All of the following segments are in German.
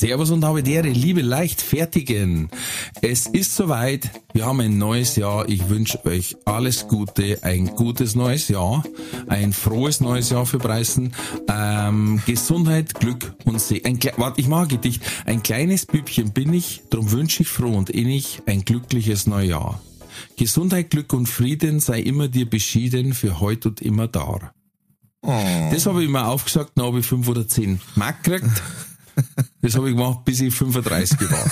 Servus und habe Ehre, liebe Leichtfertigen. Es ist soweit. Wir haben ein neues Jahr. Ich wünsche euch alles Gute, ein gutes neues Jahr, ein frohes neues Jahr für Preisen, ähm, Gesundheit, Glück und See. Ein, warte, ich ein Gedicht. Ein kleines Bübchen bin ich, darum wünsche ich froh und innig ein glückliches Neujahr. Gesundheit, Glück und Frieden sei immer dir beschieden für heute und immer da. Oh. Das habe ich mir aufgesagt, dann habe ich fünf oder zehn Mark gekriegt. Das habe ich gemacht, bis ich 35 war.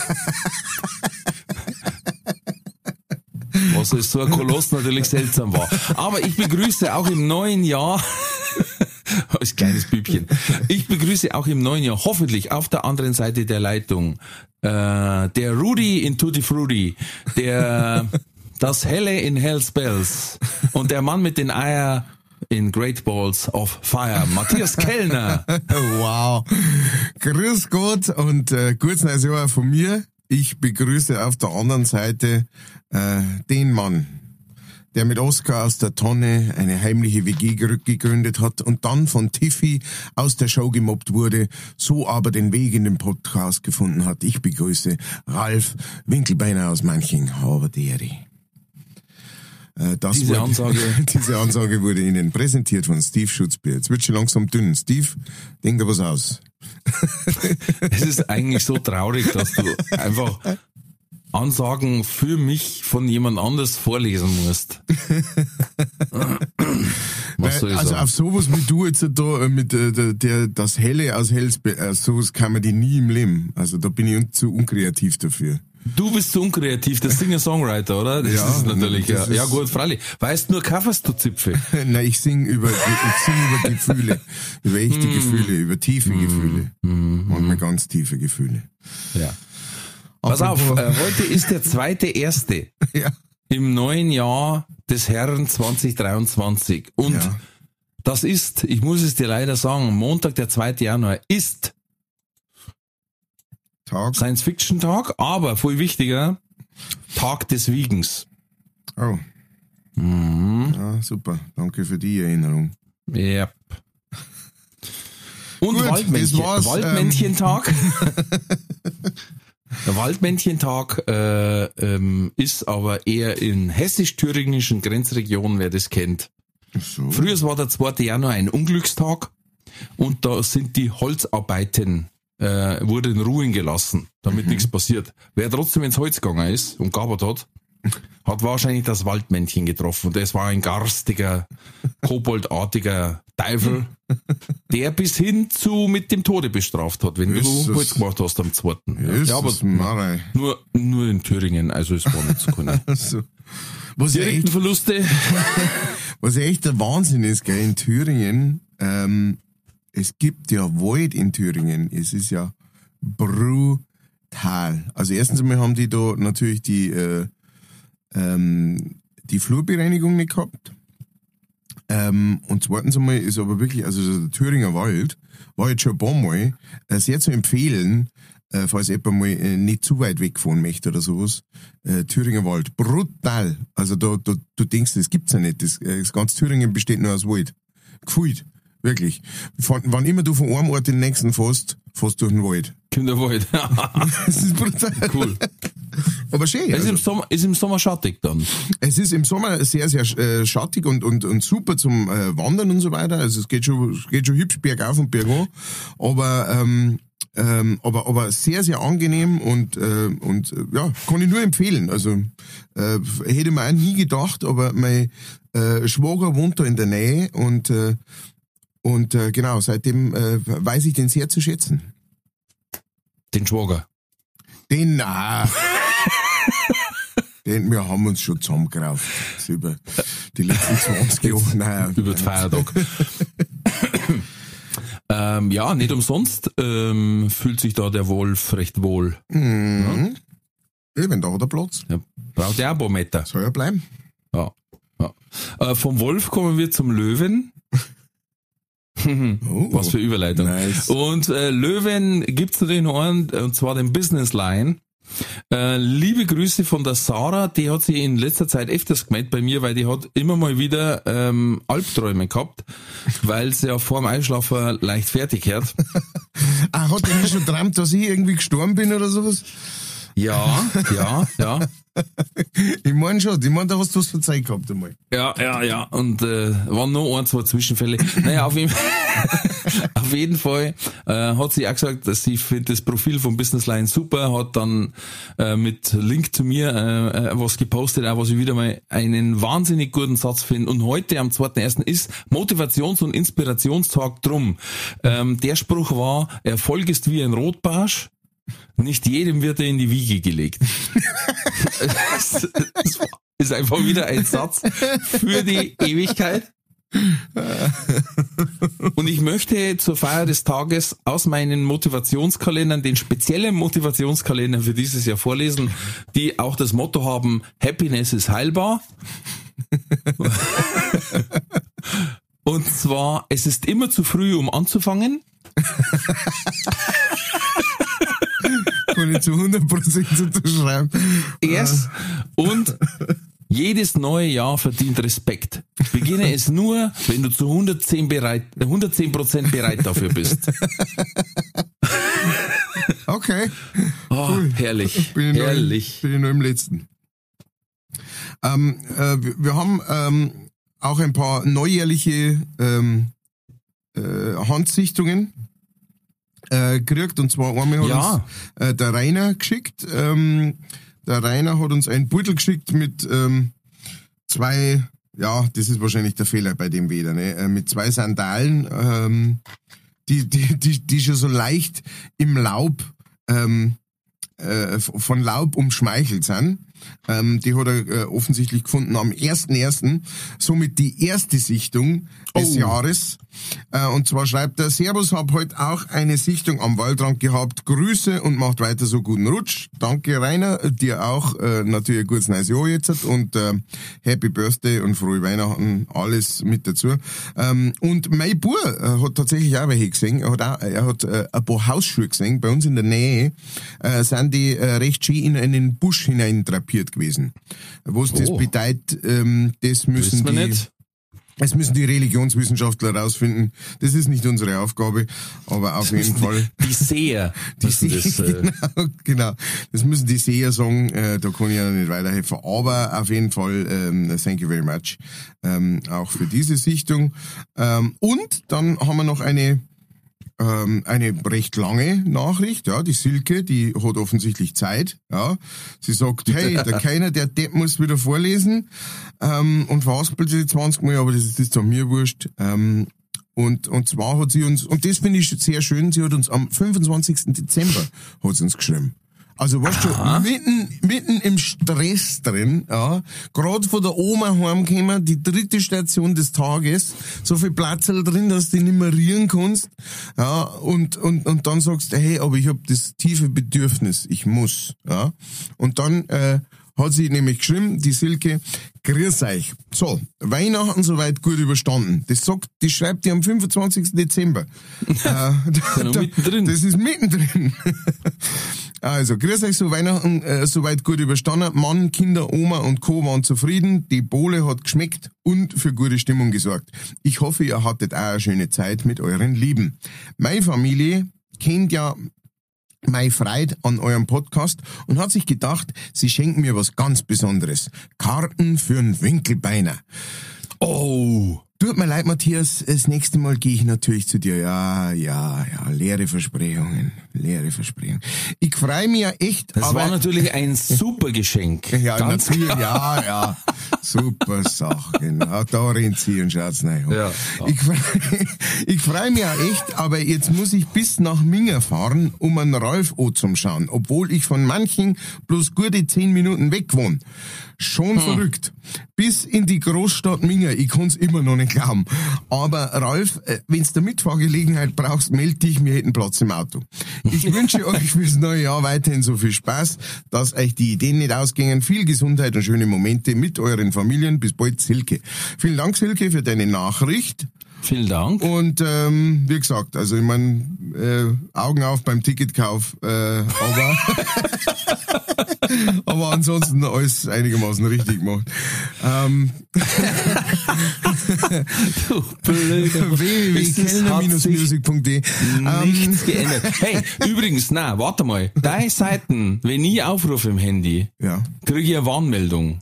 Was ist so ein Koloss natürlich seltsam war. Aber ich begrüße auch im neuen Jahr, als kleines Bübchen, ich begrüße auch im neuen Jahr hoffentlich auf der anderen Seite der Leitung äh, der Rudy in Tutti Frutti, der das Helle in Hell's Bells und der Mann mit den Eier in Great Balls of Fire. Matthias Kellner. wow. Grüß Gott und äh, gutes neues Jahr von mir. Ich begrüße auf der anderen Seite äh, den Mann, der mit Oscar aus der Tonne eine heimliche WG gegründet hat und dann von Tiffy aus der Show gemobbt wurde, so aber den Weg in den Podcast gefunden hat. Ich begrüße Ralf Winkelbeiner aus Manching. Haberderi. Äh, das diese, wurde, Ansage. diese Ansage wurde Ihnen präsentiert von Steve Schutzbier. Jetzt wird schon langsam dünn. Steve, denk da was aus. es ist eigentlich so traurig, dass du einfach Ansagen für mich von jemand anders vorlesen musst. Also sagen? auf sowas wie du jetzt da äh, mit äh, der, der das Helle aus Hellsberg, äh, sowas kann man die nie im Leben. Also da bin ich zu unkreativ dafür. Du bist zu unkreativ, das Singer-Songwriter, oder? Das ja, ist natürlich, ja. Ist ja gut, freilich. Weißt nur Covers, du Zipfel. Nein, ich sing über, ich sing über Gefühle. Über echte mm. Gefühle, über tiefe mm. Gefühle. Mm. Manchmal ganz tiefe Gefühle. Ja. Pass auf, äh, heute ist der zweite erste. ja. Im neuen Jahr des Herrn 2023. Und ja. das ist, ich muss es dir leider sagen, Montag, der 2. Januar ist Tag. Science-Fiction-Tag, aber viel wichtiger, Tag des Wiegens. Oh. Mhm. Ja, super. Danke für die Erinnerung. Yep. Und Gut, Waldmännchen, Waldmännchentag. Ähm. Der Waldmännchentag äh, ähm, ist aber eher in hessisch-thüringischen Grenzregionen, wer das kennt. So. Früher war der 2. Januar ein Unglückstag und da sind die Holzarbeiten äh, wurde in Ruhe gelassen, damit mhm. nichts passiert. Wer trotzdem ins Holz gegangen ist und gearbeitet hat, hat wahrscheinlich das Waldmännchen getroffen. Und das war ein garstiger, koboldartiger Teufel, der bis hin zu mit dem Tode bestraft hat, wenn ist du Holz gemacht hast am zweiten. Ja, ja aber nur, nur in Thüringen, also es war nicht so cool. so. Was Direkten echt, Verluste. was echt der Wahnsinn ist, gell, in Thüringen, ähm, es gibt ja Wald in Thüringen. Es ist ja brutal. Also erstens einmal haben die da natürlich die, äh, ähm, die Flurbereinigung nicht gehabt. Ähm, und zweitens einmal ist aber wirklich, also der Thüringer Wald war jetzt schon ein paar Mal äh, sehr zu empfehlen, äh, falls jemand mal äh, nicht zu weit wegfahren möchte oder sowas. Äh, Thüringer Wald, brutal. Also da, da du denkst, das gibt's ja nicht. Das, äh, das ganze Thüringen besteht nur aus Wald. Gefühlt. Wirklich. Von, wann immer du von einem Ort in den nächsten fährst, fährst du durch den Wald. Kommt der Wald. das ist brutal. Cool. Aber schön. Es ist, im Sommer, ist im Sommer schattig dann. Es ist im Sommer sehr, sehr äh, schattig und, und, und super zum äh, Wandern und so weiter. Also es geht schon, geht schon hübsch bergauf und bergan. Aber, ähm, ähm, aber, aber sehr, sehr angenehm und, äh, und äh, ja, kann ich nur empfehlen. Also äh, hätte man auch nie gedacht, aber mein äh, Schwager wohnt da in der Nähe und äh, und äh, genau, seitdem äh, weiß ich den sehr zu schätzen. Den Schwager. Den, na. den, wir haben uns schon zusammengerauft. Über die letzten 20 Jahre. Naja, über den Feiertag. ähm, ja, nicht umsonst ähm, fühlt sich da der Wolf recht wohl. Mhm. Eben, da hat er Platz. Ja, braucht er auch ein paar Meter. Soll er bleiben. Ja. ja. Äh, vom Wolf kommen wir zum Löwen. Oh. Was für Überleitung. Nice. Und äh, Löwen gibt's natürlich noch einen, und zwar den Business Line. Äh, liebe Grüße von der Sarah, die hat sich in letzter Zeit öfters gemeldet bei mir, weil die hat immer mal wieder ähm, Albträume gehabt, weil sie ja vor dem Einschlafen leicht fertig hat. Ah, hat er nicht schon geträumt, dass ich irgendwie gestorben bin oder sowas? Ja, ja, ja. Ich meine schon, ich meine, da hast du was verzeiht gehabt einmal. Ja, ja, ja. Und äh, waren nur ein, zwei Zwischenfälle. Naja, auf jeden, auf jeden Fall äh, hat sie auch gesagt, dass sie findet das Profil von Business Line super, hat dann äh, mit Link zu mir äh, äh, was gepostet, auch was ich wieder mal einen wahnsinnig guten Satz finde. Und heute am 2.1. ist Motivations- und Inspirationstag drum. Ähm, der Spruch war, Erfolg ist wie ein Rotbarsch. Nicht jedem wird er in die Wiege gelegt. das ist einfach wieder ein Satz für die Ewigkeit. Und ich möchte zur Feier des Tages aus meinen Motivationskalendern den speziellen Motivationskalender für dieses Jahr vorlesen, die auch das Motto haben, Happiness ist heilbar. Und zwar, es ist immer zu früh, um anzufangen. Ich zu 100% unterschreiben. Erst und jedes neue Jahr verdient Respekt. Beginne es nur, wenn du zu 110 bereit, 110 Prozent bereit dafür bist. Okay. Oh, herrlich, Bin ich, Nur, herrlich. bin ich nur im letzten. Ähm, äh, wir, wir haben ähm, auch ein paar neujährliche ähm, äh, Handsichtungen äh, gekriegt. Und zwar einmal hat Ja. uns äh, der Rainer geschickt. Ähm, der Rainer hat uns einen Beutel geschickt mit ähm, zwei, ja, das ist wahrscheinlich der Fehler bei dem wieder, ne? Äh, mit zwei Sandalen, ähm, die, die, die, die schon so leicht im Laub ähm, äh, von Laub umschmeichelt sind. Ähm, die hat er äh, offensichtlich gefunden am 1.1., somit die erste Sichtung des Oh. Jahres. Äh, und zwar schreibt er, Servus, hab heute auch eine Sichtung am Waldrand gehabt. Grüße und macht weiter so guten Rutsch. Danke, Rainer. Dir auch äh, natürlich ein gutes neues Jahr jetzt und äh, Happy Birthday und frohe Weihnachten, alles mit dazu. Ähm, und mein Bub äh, hat tatsächlich auch welche gesehen. Er hat, auch, er hat äh, ein paar Hausschuhe gesehen. Bei uns in der Nähe äh, sind die äh, recht schön in einen Busch hinein drapiert gewesen. Was das Oh. bedeutet, ähm, das müssen die... nicht. Das müssen die Religionswissenschaftler herausfinden. Das ist nicht unsere Aufgabe, aber auf jeden Fall. Die Seher. Die das, Seher, äh, genau, genau. Das müssen die Seher sagen, äh, da kann ich ja nicht weiterhelfen. Aber auf jeden Fall, ähm, thank you very much, ähm, auch für diese Sichtung. Ähm, und dann haben wir noch eine, ähm, eine recht lange Nachricht, ja, die Silke, die hat offensichtlich Zeit, ja. Sie sagt, hey, der Keiner, der Depp muss wieder vorlesen, ähm, und verhaspelt sie 20 Mal, aber das ist, das ist doch mir wurscht, ähm, und, und zwar hat sie uns, und das finde ich sehr schön, sie hat uns am 25. Dezember hat sie uns geschrieben. Also weißt du, mitten, mitten im Stress drin, ja, gerade von der Oma heimgekommen, die dritte Station des Tages, so viel Platz drin, dass du nicht mehr rieren kannst, ja, und, und, und dann sagst du, hey, aber ich habe das tiefe Bedürfnis, ich muss, ja, und dann, äh, hat sie nämlich geschrieben, die Silke, grüß euch. So, Weihnachten soweit gut überstanden. Das sagt, die schreibt die am 25. Dezember. äh, da, mittendrin. Das ist mittendrin. Also, grüß euch, so Weihnachten äh, soweit gut überstanden. Mann, Kinder, Oma und Co. waren zufrieden. Die Bohle hat geschmeckt und für gute Stimmung gesorgt. Ich hoffe, ihr hattet auch eine schöne Zeit mit euren Lieben. Meine Familie kennt ja Mai Freude an eurem Podcast und hat sich gedacht, sie schenken mir was ganz Besonderes. Karten für einen Winkelbeiner. Oh. Tut mir leid, Matthias, das nächste Mal gehe ich natürlich zu dir. Ja, ja, ja, leere Versprechungen, leere Versprechungen. Ich freue mich ja echt, Das aber... war natürlich ein super Geschenk. ja, Ganz natürlich, ja, ja. Super Sache, genau. Da und schaut's rein. Ja, ja. Ich, freu- ich freue mich auch echt, aber jetzt muss ich bis nach Minga fahren, um einen Ralf O zum schauen, obwohl ich von manchen bloß gute zehn Minuten weg wohne. Schon verrückt. Bis in die Großstadt Minga, ich kann's immer noch nicht glauben. Aber Ralf, äh, wenn du Mitfahrgelegenheit brauchst, melde dich, wir hätten Platz im Auto. Ich wünsche euch fürs neue Jahr weiterhin so viel Spaß, dass euch die Ideen nicht ausgehen. Viel Gesundheit und schöne Momente mit euren Familien. Bis bald, Silke. Vielen Dank, Silke, für deine Nachricht. Vielen Dank. Und ähm, wie gesagt, also ich meine, äh, Augen auf beim Ticketkauf, äh, aber aber ansonsten alles einigermaßen richtig gemacht. Ähm, du blöder www.kellner-music.de Nichts geändert. Hey, übrigens, na, warte mal. Deine Seiten, wenn ich aufrufe im Handy, Ja. kriege ich eine Warnmeldung.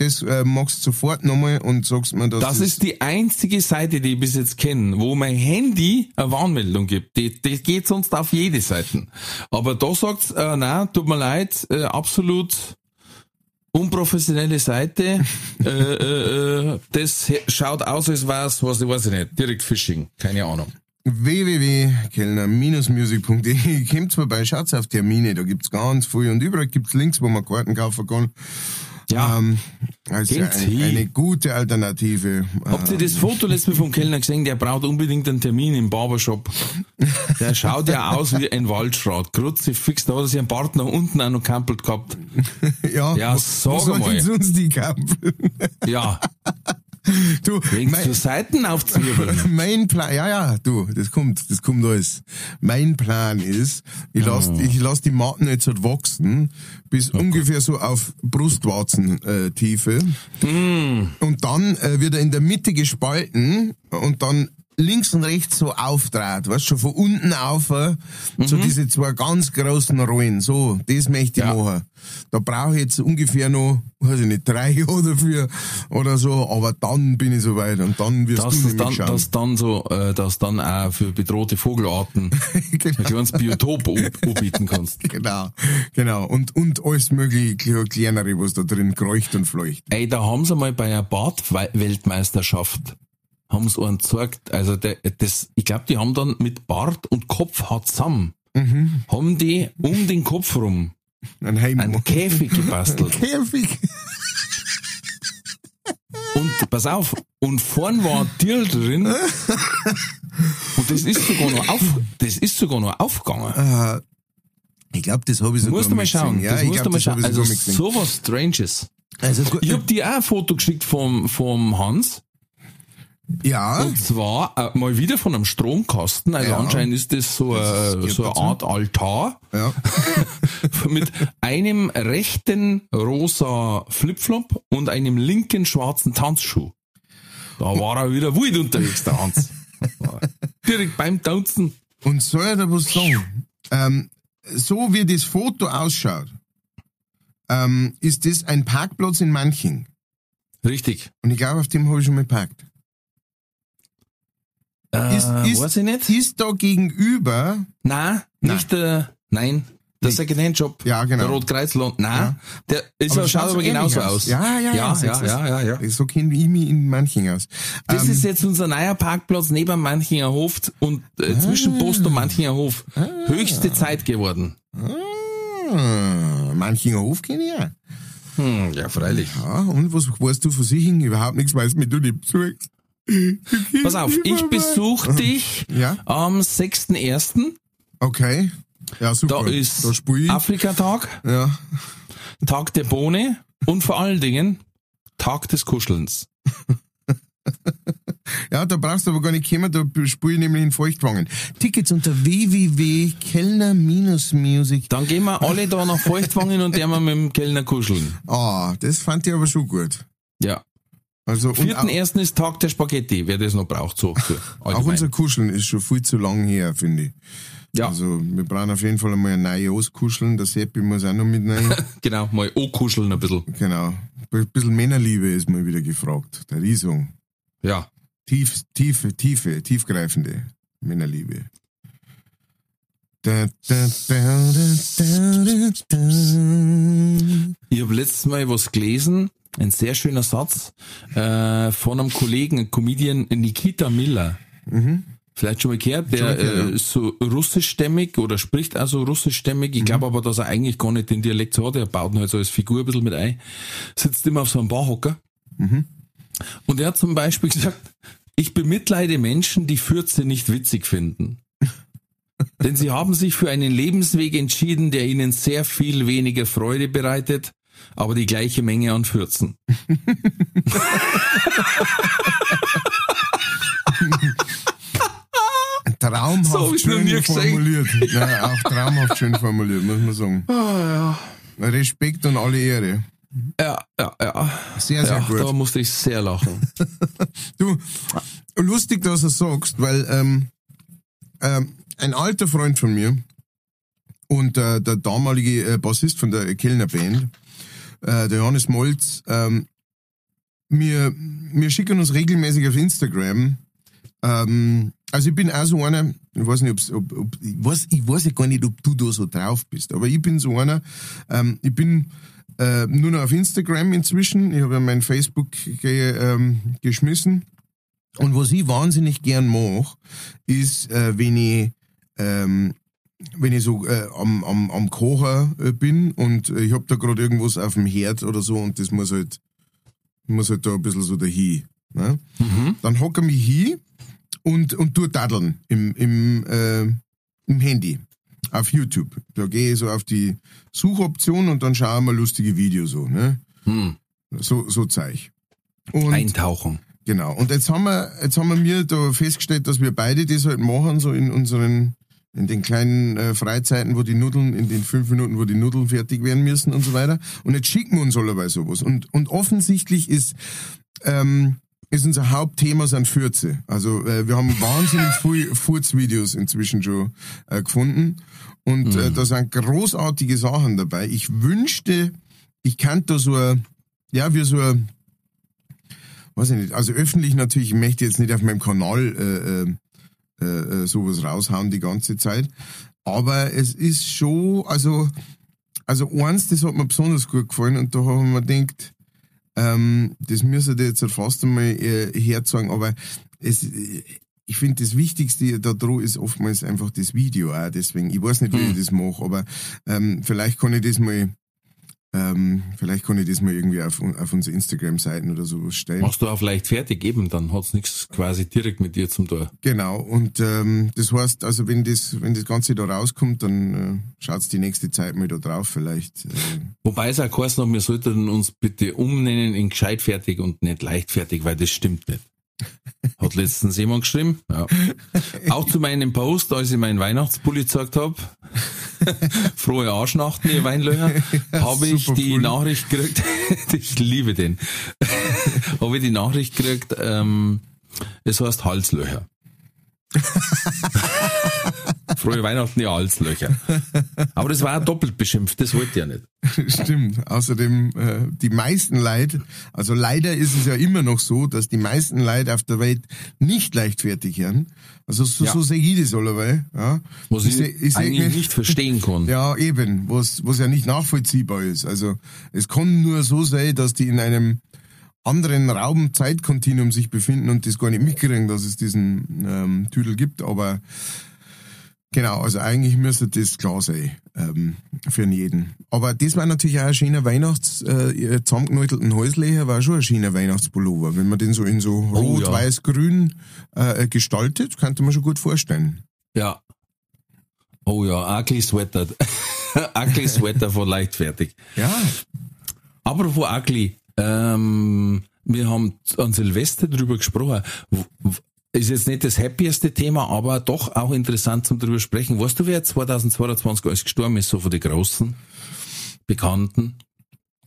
Das äh, machst du sofort nochmal und sagst mir, dass Das ist die einzige Seite, die ich bis jetzt kenne, wo mein Handy eine Warnmeldung gibt. Die, die geht sonst auf jede Seite. Aber da sagt's, äh, nein, tut mir leid, äh, absolut unprofessionelle Seite. äh, äh, äh, das schaut aus, als wär's, was ich weiß ich nicht, direkt Phishing, keine Ahnung. www.kellner-music.de Kommt vorbei, schaut auf Termine, da gibt's ganz viel und überall gibt's Links, wo man Karten kaufen kann. Ja. Ähm, also Geht's eine, gute Alternative. Habt ihr das Foto letztes Mal vom Kellner gesehen? Der braucht unbedingt einen Termin im Barbershop. Der schaut ja aus wie ein Waldschrat. Grutze fix, da hat er sich einen Bart nach unten auch noch kampelt gehabt. ja, Ja, sag mal. sonst die Kampel? Ja, du, wegen mein, zu Seiten aufzwirbeln. mein Plan, ja, ja, du, das kommt, das kommt alles. Mein Plan ist, ich lass, Ah. ich lass die Matten jetzt halt wachsen, bis ungefähr so auf Brustwarzen äh, Tiefe. Mm. Und dann äh, wird er in der Mitte gespalten und dann links und rechts so aufdraht, weißt du, schon von unten auf, äh, so Mhm. diese zwei ganz großen Rollen, so, das möchte ich Ja. machen. Da brauche ich jetzt ungefähr noch, weiß ich nicht, drei Jahre dafür oder so, aber dann bin ich soweit und dann wirst Dass du das dann, schauen. dass dann so, äh, dass dann auch für bedrohte Vogelarten ein genau, kleines Biotop anbieten kannst. genau, genau. Und, und alles mögliche kle- kleinere, was da drin kreucht und fleucht. Ey, da haben sie mal bei einer Bartweltmeisterschaft haben sie einen gezeigt, also der, das, ich glaube, die haben dann mit Bart und Kopfhaar zusammen, Mhm. haben die um den Kopf rum Ein Heim. einen Käfig gebastelt. Käfig. Und pass auf, und vorn war ein Tier drin. Und das ist sogar noch auf, das ist sogar noch aufgegangen. Ich glaube, das habe ich sogar musst du mal schauen. Ja, das ich musst glaub, du mal schauen. Also sowas Stranges. Also, Ich hab dir auch ein Foto geschickt vom, vom Hans. Ja, Und zwar äh, mal wieder von einem Stromkasten. Also Ja. anscheinend ist das so, Das äh, geht so eine. Art Altar ja. mit einem rechten rosa Flipflop und einem linken schwarzen Tanzschuh. Da war er wieder wild unterwegs, der Hans. Direkt beim Tanzen. Und soll ich da was sagen? Ähm, so wie das Foto ausschaut, ähm, ist das ein Parkplatz in Manching. Richtig. Und ich glaube, auf dem habe ich schon mal geparkt. Äh, Ist- ist- weiß ich nicht. Ist da gegenüber, Nein, Nein. nicht der, nein, der Nicht. Secondhand-Shop. Ja, genau. Der Rotkreuzland. Nein, Ja. der ist Aber schaut aber genauso aus. Ja, ja, ja. Ja, ja, du's? ja, ja, ja. So kenne ich mich in Manching aus. Das Ähm, ist jetzt unser neuer Parkplatz neben Manchinger Hof und äh, zwischen Post und Manchinger Hof. Höchste Zeit geworden. ah, Manchinger Hof kenne ich ja. Hm, ja, freilich. Ja, und was weißt du von sich? Überhaupt nichts, weil mir du nicht besuchst. Pass auf, ich besuche dich Ja, am 6.1. okay. Ja, super. Da ist. Afrikatag, Ja. Tag der Bohne und vor allen Dingen Tag des Kuschelns. ja, da brauchst du aber gar nicht kommen, da spiele ich nämlich in Feuchtwangen. Tickets unter www.kellner-music. Dann gehen wir alle da nach Feuchtwangen und der wir mit dem Kellner kuscheln. Ah, das fand ich aber schon gut. Ja. Also, auch, 4.1. ist Tag der Spaghetti, wer das noch braucht, so. auch unser Kuscheln ist schon viel zu lang her, finde ich. ja, Also, wir brauchen auf jeden Fall einmal ein neues Auskuscheln. Der Seppi muss auch noch mit rein. genau, mal kuscheln ein bisschen. genau. Ein bisschen Männerliebe ist mal wieder gefragt. Der Riesung. Ja. Tief, tiefe, tiefe, tiefgreifende Männerliebe. Da, da, da. Ich habe letztes Mal was gelesen, ein sehr schöner Satz, äh, von einem Kollegen, Comedian Nikita Miller. Vielleicht schon mal gehört, der Mhm. Äh, ist so russischstämmig oder spricht also russischstämmig. Mhm. Ich glaube aber, dass er eigentlich gar nicht den Dialekt so hat. Er baut ihn halt so als Figur ein bisschen mit ein. Sitzt immer auf so einem Barhocker. Mhm. Und er hat zum Beispiel gesagt, ich bemitleide Menschen, die Fürze nicht witzig finden. Denn sie haben sich für einen Lebensweg entschieden, der ihnen sehr viel weniger Freude bereitet, aber die gleiche Menge an Fürzen. Traumhaft So schön formuliert. Nein, auch traumhaft schön formuliert, muss man sagen. Ah, ja. Respekt und alle Ehre. Ja, ja, ja. Sehr, sehr ja, gut. Da musste ich sehr lachen. Du, lustig, dass du es sagst, weil ähm, ähm, ein alter Freund von mir und äh, der damalige äh, Bassist von der Kellner Band, äh, der Johannes Molz, ähm, wir, wir schicken uns regelmäßig auf Instagram. Ähm, also ich bin auch so einer, ich weiß nicht, ob, ob ich weiß, ich weiß ja gar nicht, ob du da so drauf bist, aber ich bin so einer, ähm, ich bin äh, nur noch auf Instagram inzwischen. Ich habe ja mein Facebook ge, ähm, geschmissen. Und was ich wahnsinnig gern mache, ist, äh, wenn ich ähm, wenn ich so äh, am, am, am Kocher äh, bin und äh, ich hab da gerade irgendwas auf dem Herd oder so und das muss halt muss halt da ein bisschen so dahin. Ne? Dann hocke ich mich hin und, und tu daddeln im, im, äh, im Handy auf YouTube. Da gehe ich so auf die Suchoption und dann schaue ich mal lustige Videos so. Ne? Hm. So, so Zeug. Und Eintauchen. Genau. Und jetzt haben wir, jetzt haben wir mir da festgestellt, dass wir beide das halt machen, so in unseren, in den kleinen äh, Freizeiten, wo die Nudeln, in den fünf Minuten, wo die Nudeln fertig werden müssen und so weiter. Und jetzt schicken wir uns allerweil sowas. Und, und offensichtlich ist, ähm, ist unser Hauptthema sind Fürze. Also äh, wir haben wahnsinnig viel Furzvideos inzwischen schon äh, gefunden. Und äh, da sind großartige Sachen dabei. Ich wünschte, ich kannte da so ein, ja, wie so ein, weiß ich nicht, also öffentlich natürlich, ich möchte jetzt nicht auf meinem Kanal äh, äh, sowas raushauen die ganze Zeit, aber es ist schon, also, also eins, das hat mir besonders gut gefallen und da haben wir gedacht, ähm, das müsste ich jetzt fast einmal äh, herzeigen, aber es, ich finde, das Wichtigste da dran ist oftmals einfach das Video auch, deswegen, ich weiß nicht, wie ich das mache, aber ähm, vielleicht kann ich das mal ähm, vielleicht kann ich das mal irgendwie auf, auf unsere Instagram-Seiten oder so stellen. Machst du auch vielleicht fertig eben, dann hat's nichts quasi direkt mit dir zum Tor. Genau, und ähm, das heißt, also wenn das, wenn das Ganze da rauskommt, dann äh, schaut's die nächste Zeit mal da drauf vielleicht. Äh, Wobei es auch geheißen hat, wir sollten uns bitte umnennen in gescheit fertig und nicht leichtfertig, weil das stimmt nicht. Hat letztens jemand geschrieben. Ja. Auch zu meinem Post, als ich meinen Weihnachtspulli gezeigt habe, frohe Arschnachten, ihr Weinlöcher, habe ich die Pulli. Nachricht gekriegt, ich liebe den, habe ich die Nachricht gekriegt, ähm, es heißt Halslöcher. Frohe Weihnachten, ihr Halslöcher. Aber das war doppelt beschimpft, das wollte ich ja nicht. Stimmt. Außerdem, äh, die meisten Leute, also leider ist es ja immer noch so, dass die meisten Leute auf der Welt nicht leichtfertig hören. Also so, Ja. so sehe ich das allerweil. Ja. Was ich, ich seh eigentlich nicht verstehen kann. Ja, eben, was, was ja nicht nachvollziehbar ist. Also es kann nur so sein, dass die in einem anderen Raum-Zeitkontinuum sich befinden und das gar nicht mitkriegen, dass es diesen ähm, Tüdel gibt, aber genau, also eigentlich müsste das klar sein ähm, für jeden. Aber das war natürlich auch ein schöner Weihnachts, äh, zusammengenäutelten Häuslecher, war schon ein schöner Weihnachtspullover. Wenn man den so in so rot, ja. weiß, grün äh, gestaltet, könnte man schon gut vorstellen. Ja. Oh ja, Ugly Sweater. ugly Sweater von leichtfertig. Ja, Apropos Ugly, ähm, wir haben an Silvester drüber gesprochen. Ist jetzt nicht das happieste Thema, aber doch auch interessant zum drüber sprechen. Weißt du, wer 2022 alles gestorben ist, so von den großen Bekannten?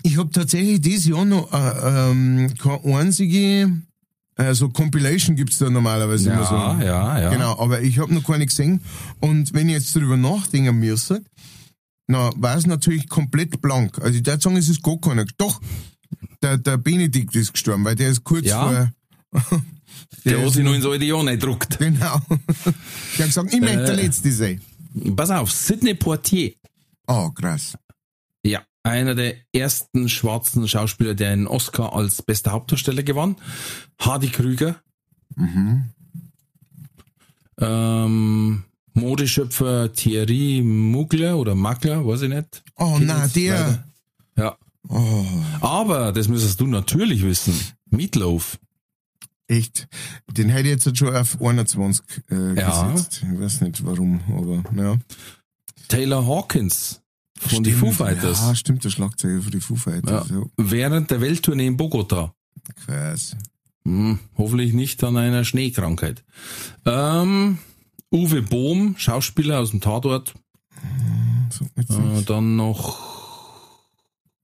Ich habe tatsächlich dieses Jahr noch äh, ähm, keine einzige, also Compilation gibt's da normalerweise immer so. ja, ja. Genau, aber ich habe noch keine gesehen. Und wenn ich jetzt drüber nachdenken müsste, na, war es natürlich komplett blank. Also ich würde sagen, es ist gar keiner. Doch, der, der Benedikt ist gestorben, weil der ist kurz Ja? vor... Der hat sich noch ins alte Jahr gedruckt. Genau. Der hat gesagt, ich möchte der Äh. Letzte sein. Pass auf, Sidney Poitier. Oh, krass. Ja, einer der ersten schwarzen Schauspieler, der einen Oscar als bester Hauptdarsteller gewann. Hardy Krüger. Ähm, Modeschöpfer Thierry Mugler oder Magler, weiß ich nicht. Oh, na, der... leider. Ja. Oh, Aber, das müsstest du natürlich wissen. Meatloaf. Echt. Den hätte ich jetzt schon auf 21 äh, Ja. gesetzt. Ich weiß nicht warum, aber ja. Taylor Hawkins von den Foo Fighters. Ja, stimmt, der Schlagzeuger für die Foo Fighters. Ja. Während der Welttournee in Bogota. Krass. Hm, hoffentlich nicht an einer Schneekrankheit. Ähm, Uwe Bohm, Schauspieler aus dem Tatort. Mir jetzt Äh, dann noch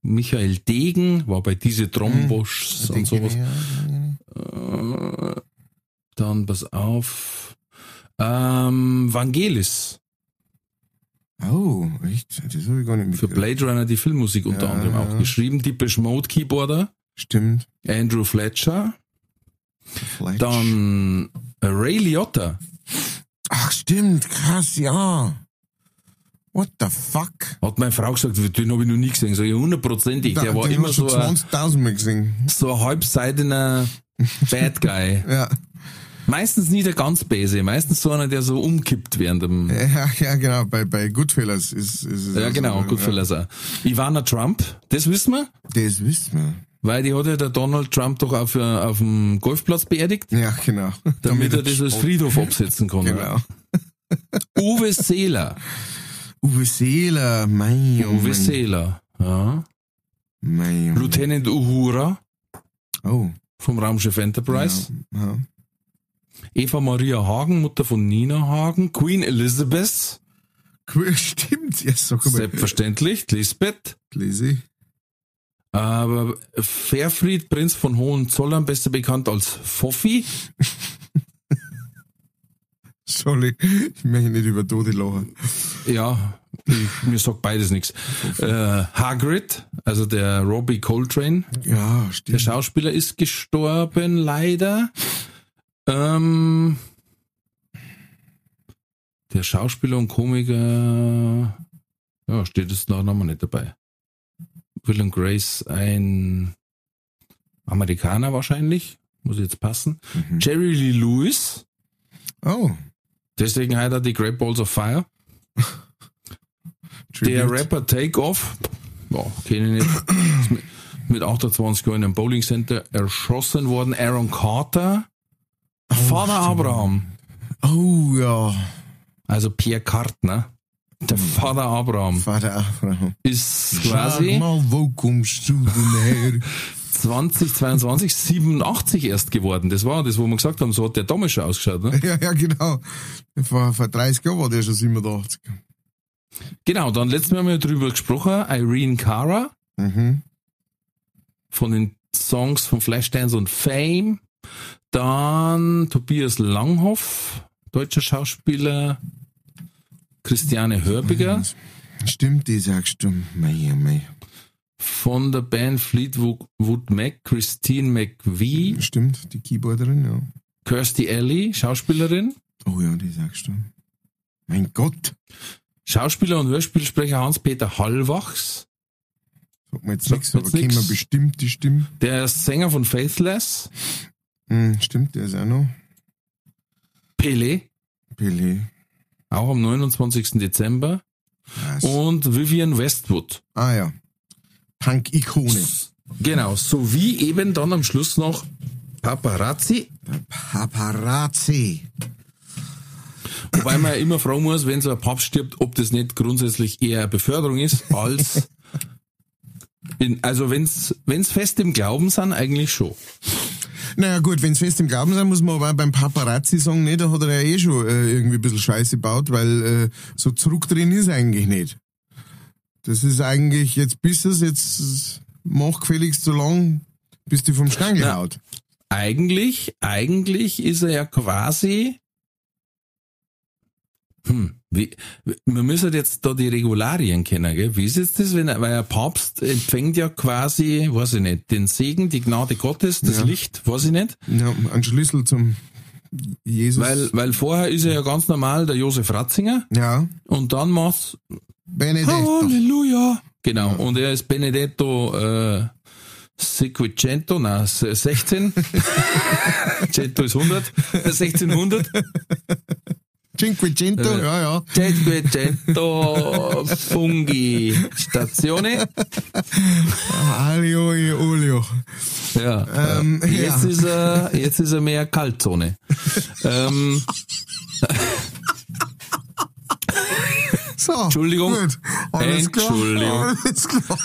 Michael Degen, war bei diese Trombosch und sowas. Äh, dann pass auf. Ähm, Vangelis Oh, echt? Das habe ich gar nicht für. Blade Runner die Filmmusik unter Ja, anderem auch ja. geschrieben. Deepish Mode Keyboarder, Stimmt. Andrew Fletcher. Vielleicht. Dann Ray Liotta. Ach, stimmt. Krass, ja. What the fuck? Hat meine Frau gesagt, den habe ich noch nie gesehen. Sag ich hundertprozentig. Der war immer so ein, 20.000 Mal gesehen. so ein halbseidener Bad Guy. Ja. Meistens nie der ganz Böse, meistens so einer, der so umkippt während dem. Ja, ja, genau. Bei, bei Goodfellas ist, ist es. Ja, also, genau, gut für Leser. Ivana Trump, das wissen wir, Das wissen wir. weil die hat ja der Donald Trump doch auf, auf dem Golfplatz beerdigt, Ja, genau. damit er das als Friedhof absetzen kann. Genau. Uwe Seeler. Uwe Seeler, mein oh Uwe mein, Seeler. Ja. mein Lieutenant Uhura Oh. Vom Raumschiff Enterprise. Ja, ja. Eva Maria Hagen, Mutter von Nina Hagen. Queen Elizabeth. Stimmt. Ja, sag mal. Selbstverständlich. Lisbeth. Lese. Aber Fairfried, Prinz von Hohenzollern, besser bekannt als Foffi. Sorry, ich möchte nicht über Tode lachen. Ja, mir sagt beides nichts. Äh, Hagrid, also der Robbie Coltrane, Ja, der stimmt. Schauspieler ist gestorben, leider. Ähm, der Schauspieler und Komiker, ja, steht es da nochmal nicht dabei. Will Grace, ein Amerikaner wahrscheinlich, muss jetzt passen. Mhm. Jerry Lee Lewis, Oh. deswegen hat er die Great Balls of Fire. Der Tribute. Rapper Takeoff, ja, kenne ich nicht, mit, mit 28 Jahren in einem Bowling Center erschossen worden. Aaron Carter, Vater Abraham, Oh ja. also Pierre Kartner, der Vater Abraham, Vater Abraham. ist Sag quasi mal, wo kommst du denn her? 2022 87 erst geworden. Das war das, wo wir gesagt haben, so hat der damals schon ausgeschaut. Ne? ja, ja, genau. Vor, vor 30 Jahren war der schon 87. Genau, dann letztes Mal haben wir drüber gesprochen, Irene Cara Mhm. von den Songs von Flashdance und Fame. Dann Tobias Langhoff, deutscher Schauspieler. Christiane Hörbiger Stimmt, die sagst du. Mei, mei. von der Band Fleetwood Mac, Christine McVie, Stimmt, die Keyboarderin, ja. Kirstie Alley, Schauspielerin. Oh ja, die sagst du. Mein Gott. Schauspieler und Hörspielsprecher Hans-Peter Hallwachs, Sag mir jetzt Sagt nichts, aber kennen wir bestimmt die Stimme. der Sänger von Faithless, Hm, stimmt, der ist auch noch. Pele, Pelé. auch am 29. Dezember, Was? und Vivian Westwood. Ah ja. Punk-Ikone. Genau, sowie eben dann am Schluss noch Paparazzi, Paparazzi. Wobei man ja immer fragen muss, wenn so ein Papst stirbt, ob das nicht grundsätzlich eher eine Beförderung ist, als in, also wenn's, wenn's fest im Glauben sind, eigentlich schon. Naja gut, wenn's fest im Glauben sein, muss man aber auch beim Paparazzi sagen, nee, da hat er ja eh schon äh, irgendwie ein bisschen Scheiße gebaut, weil äh, so zurück drin ist eigentlich nicht. Das ist eigentlich, jetzt bist es, jetzt mach gefälligst so lang, bis die vom Stange Ja. haut. Eigentlich, eigentlich ist er ja quasi, hm, wie, wir müssen jetzt da die Regularien kennen, gell? Wie ist jetzt das, wenn weil ein Papst empfängt ja quasi, weiß ich nicht, den Segen, die Gnade Gottes, das Ja. Licht, weiß ich nicht, Ja, ein Schlüssel zum Jesus. weil, weil vorher ist er ja ganz normal der Josef Ratzinger ja, und dann macht's Benedetto. Halleluja. Genau, und er ist Benedetto äh, Sequicento, na 16. Cento ist 100, 1600. Cinquecento, Äh, ja, ja. Cinquecento Fungi Stazione. Alio, e olio. Ja, Ähm, äh, jetzt, ja. Ist er, jetzt ist er mehr Kaltzone. ähm, So, Entschuldigung. Gut. Alles klar. Entschuldigung. Alles klar.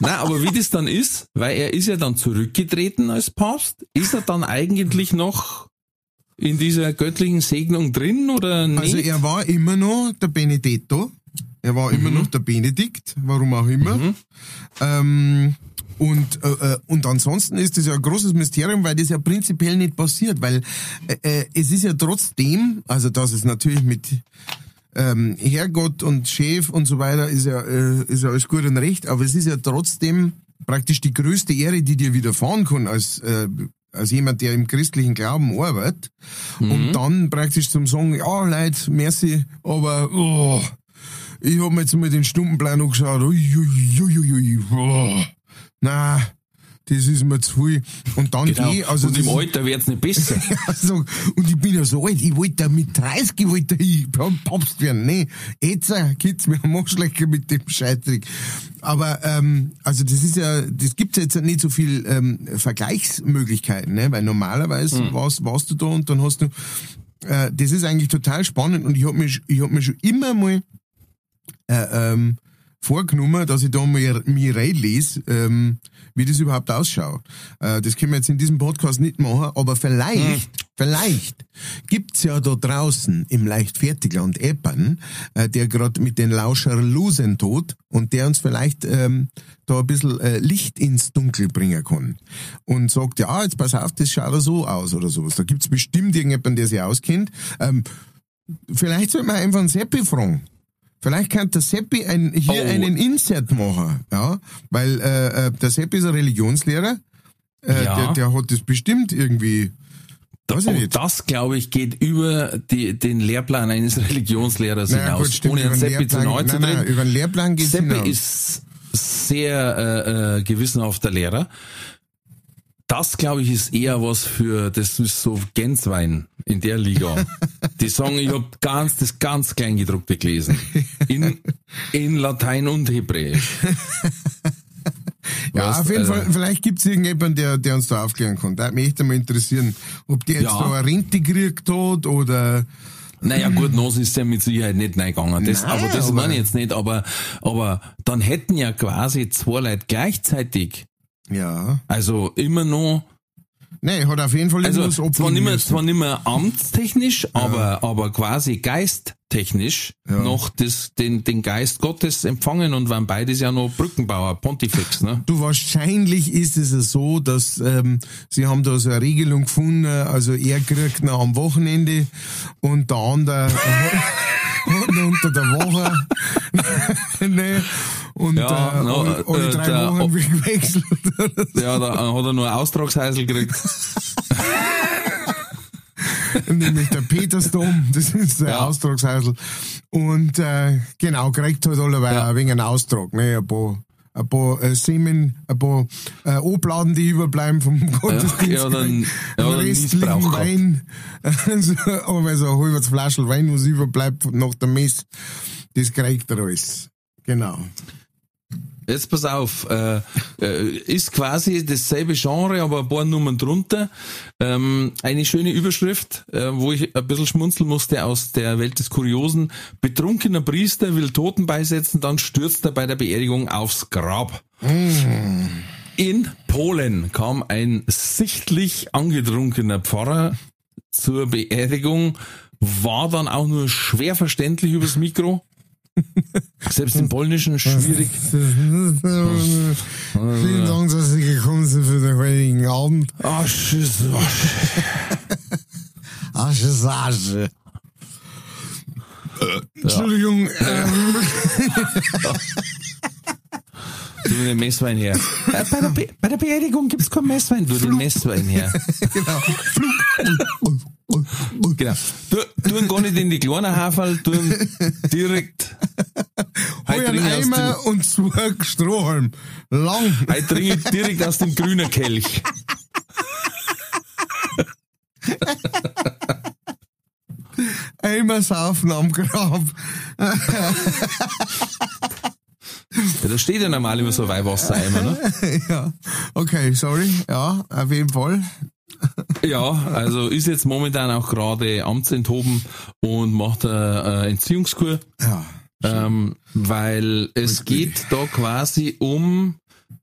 Nein, aber wie das dann ist, weil er ist ja dann zurückgetreten als Papst, ist er dann eigentlich noch in dieser göttlichen Segnung drin oder nicht? Also er war immer noch der Benedetto. Er war immer noch der Benedikt, warum auch immer. Ähm, und, äh, äh, und ansonsten ist das ja ein großes Mysterium, weil das ja prinzipiell nicht passiert, weil äh, äh, es ist ja trotzdem, also dass es natürlich mit ähm, Herrgott und Chef und so weiter ist ja, äh, ist ja alles gut und recht, aber es ist ja trotzdem praktisch die größte Ehre, die dir widerfahren kann als, äh, als jemand, der im christlichen Glauben arbeitet. Und dann praktisch zum sagen, ja Leute, merci, aber oh, ich hab mir jetzt mal den Stundenplan angeschaut, ui, ui, ui, ui, ui, oh, na, das ist mir zu viel. Und dann genau. geh, also Und im Alter wird's nicht besser. also, und ich bin ja so alt, ich wollte mit 30 wollte ich Papst werden. Nee, jetzt äh, geht's mir am schlechter mit dem Scheitrig. Aber, ähm, also das ist ja, das gibt's jetzt nicht so viel ähm, Vergleichsmöglichkeiten, ne? weil normalerweise Hm. warst, warst du da und dann hast du, äh, das ist eigentlich total spannend und ich hab mich, ich hab mich schon immer mal äh, ähm, vorgenommen, dass ich da mal mir reinlese, ähm, wie das überhaupt ausschaut. Äh, das können wir jetzt in diesem Podcast nicht machen, aber vielleicht, vielleicht gibt's ja da draußen im Leichtfertigland Eppern, äh, der gerade mit den Lauscherlosen losen tut und der uns vielleicht ähm, da ein bisschen äh, Licht ins Dunkel bringen kann. Und sagt, ja, jetzt pass auf, das schaut so aus oder sowas. Da gibt's bestimmt irgendjemanden, der sich auskennt. Ähm, vielleicht soll man einfach einen Seppi fragen. Vielleicht kann der Seppi ein, hier Oh. einen Insert machen, ja, weil äh, äh, der Seppi ist ein Religionslehrer, äh, Ja. der, der hat das bestimmt irgendwie, weiß ich Und nicht. das, glaube ich, geht über die, den Lehrplan eines Religionslehrers Naja, hinaus. gut, stimmt, ohne einen Seppi zu nahe zu nein, über den Lehrplan geht's Seppi hinaus. ist sehr äh, äh, gewissenhafter Lehrer. Das, glaube ich, ist eher was für, das ist so Gänsewein in der Liga. Die sagen, ich habe ganz, das ganz Kleingedruckte gelesen. In, in Latein und Hebräisch. Ja, Weißt, auf jeden äh, Fall, vielleicht gibt's irgendjemanden, der, der uns da aufklären kann. Da hat mich echt einmal interessieren, ob der jetzt Ja. da eine Rente gekriegt hat oder, Naja, gut, Nos ist ja mit Sicherheit nicht reingegangen. Das, Nein, aber das aber- meine ich jetzt nicht, aber, aber dann hätten ja quasi zwei Leute gleichzeitig, ja. also immer noch, Nee, hat auf jeden Fall also zwar opfern nicht mehr, müssen. zwar nicht mehr amtstechnisch, aber, aber quasi geisttechnisch Ja. noch das, den, den Geist Gottes empfangen und waren beides ja noch Brückenbauer, Pontifex, ne? Du, wahrscheinlich ist es ja so, dass ähm, sie haben da so eine Regelung gefunden, also er kriegt noch am Wochenende und der andere noch unter der Woche. ne? Und Ja, äh, no, alle, alle äh, drei der- Wochen gewechselt. Ja, da hat er nur ein Austragsheisel gekriegt. Nämlich der Petersdom, das ist der Ja. Austragsheisel. Und äh, genau, kriegt halt alle Ja. ein wenig einen Austrag, ne? Ein paar, ein paar äh, Semen, ein paar äh, Obladen, die überbleiben vom Gottesdienst. ja, dann- ja, dann restlichen Missbrauch gehabt. Wein. Also, aber so ein halbes Flaschel Wein, was überbleibt nach der Mess, das kriegt er alles. Genau. Jetzt pass auf, äh, äh, ist quasi dasselbe Genre, aber ein paar Nummern drunter. Ähm, eine schöne Überschrift, äh, wo ich ein bisschen schmunzeln musste aus der Welt des Kuriosen. Betrunkener Priester will Toten beisetzen, dann stürzt er bei der Beerdigung aufs Grab. In Polen kam ein sichtlich angetrunkener Pfarrer zur Beerdigung, war dann auch nur schwer verständlich übers Mikro. Selbst im Polnischen schwierig. Vielen Dank, dass Sie gekommen sind für den heutigen Abend. Ah, tschüss. Asche Sasche. Entschuldigung, ähm, Du den Messwein her. Äh, bei, der Be bei der Beerdigung gibt's keinen Messwein. Du den Messwein her. genau. Genau. Du, tu ihn gar nicht in die kleinen Haferl, tu ihn direkt. Hol einen aus Eimer dem, und zwei Strohhalm. Lang. heute trinke ich direkt aus dem grünen Kelch. Einmal saufen am Grab. Ja, da steht ja normal immer so ein Weihwassereimer, ne? ja. Okay, sorry. Ja, auf jeden Fall. Ja, also ist jetzt momentan auch gerade amtsenthoben und macht eine Entziehungskur. Ja. Ähm, weil es geht da quasi um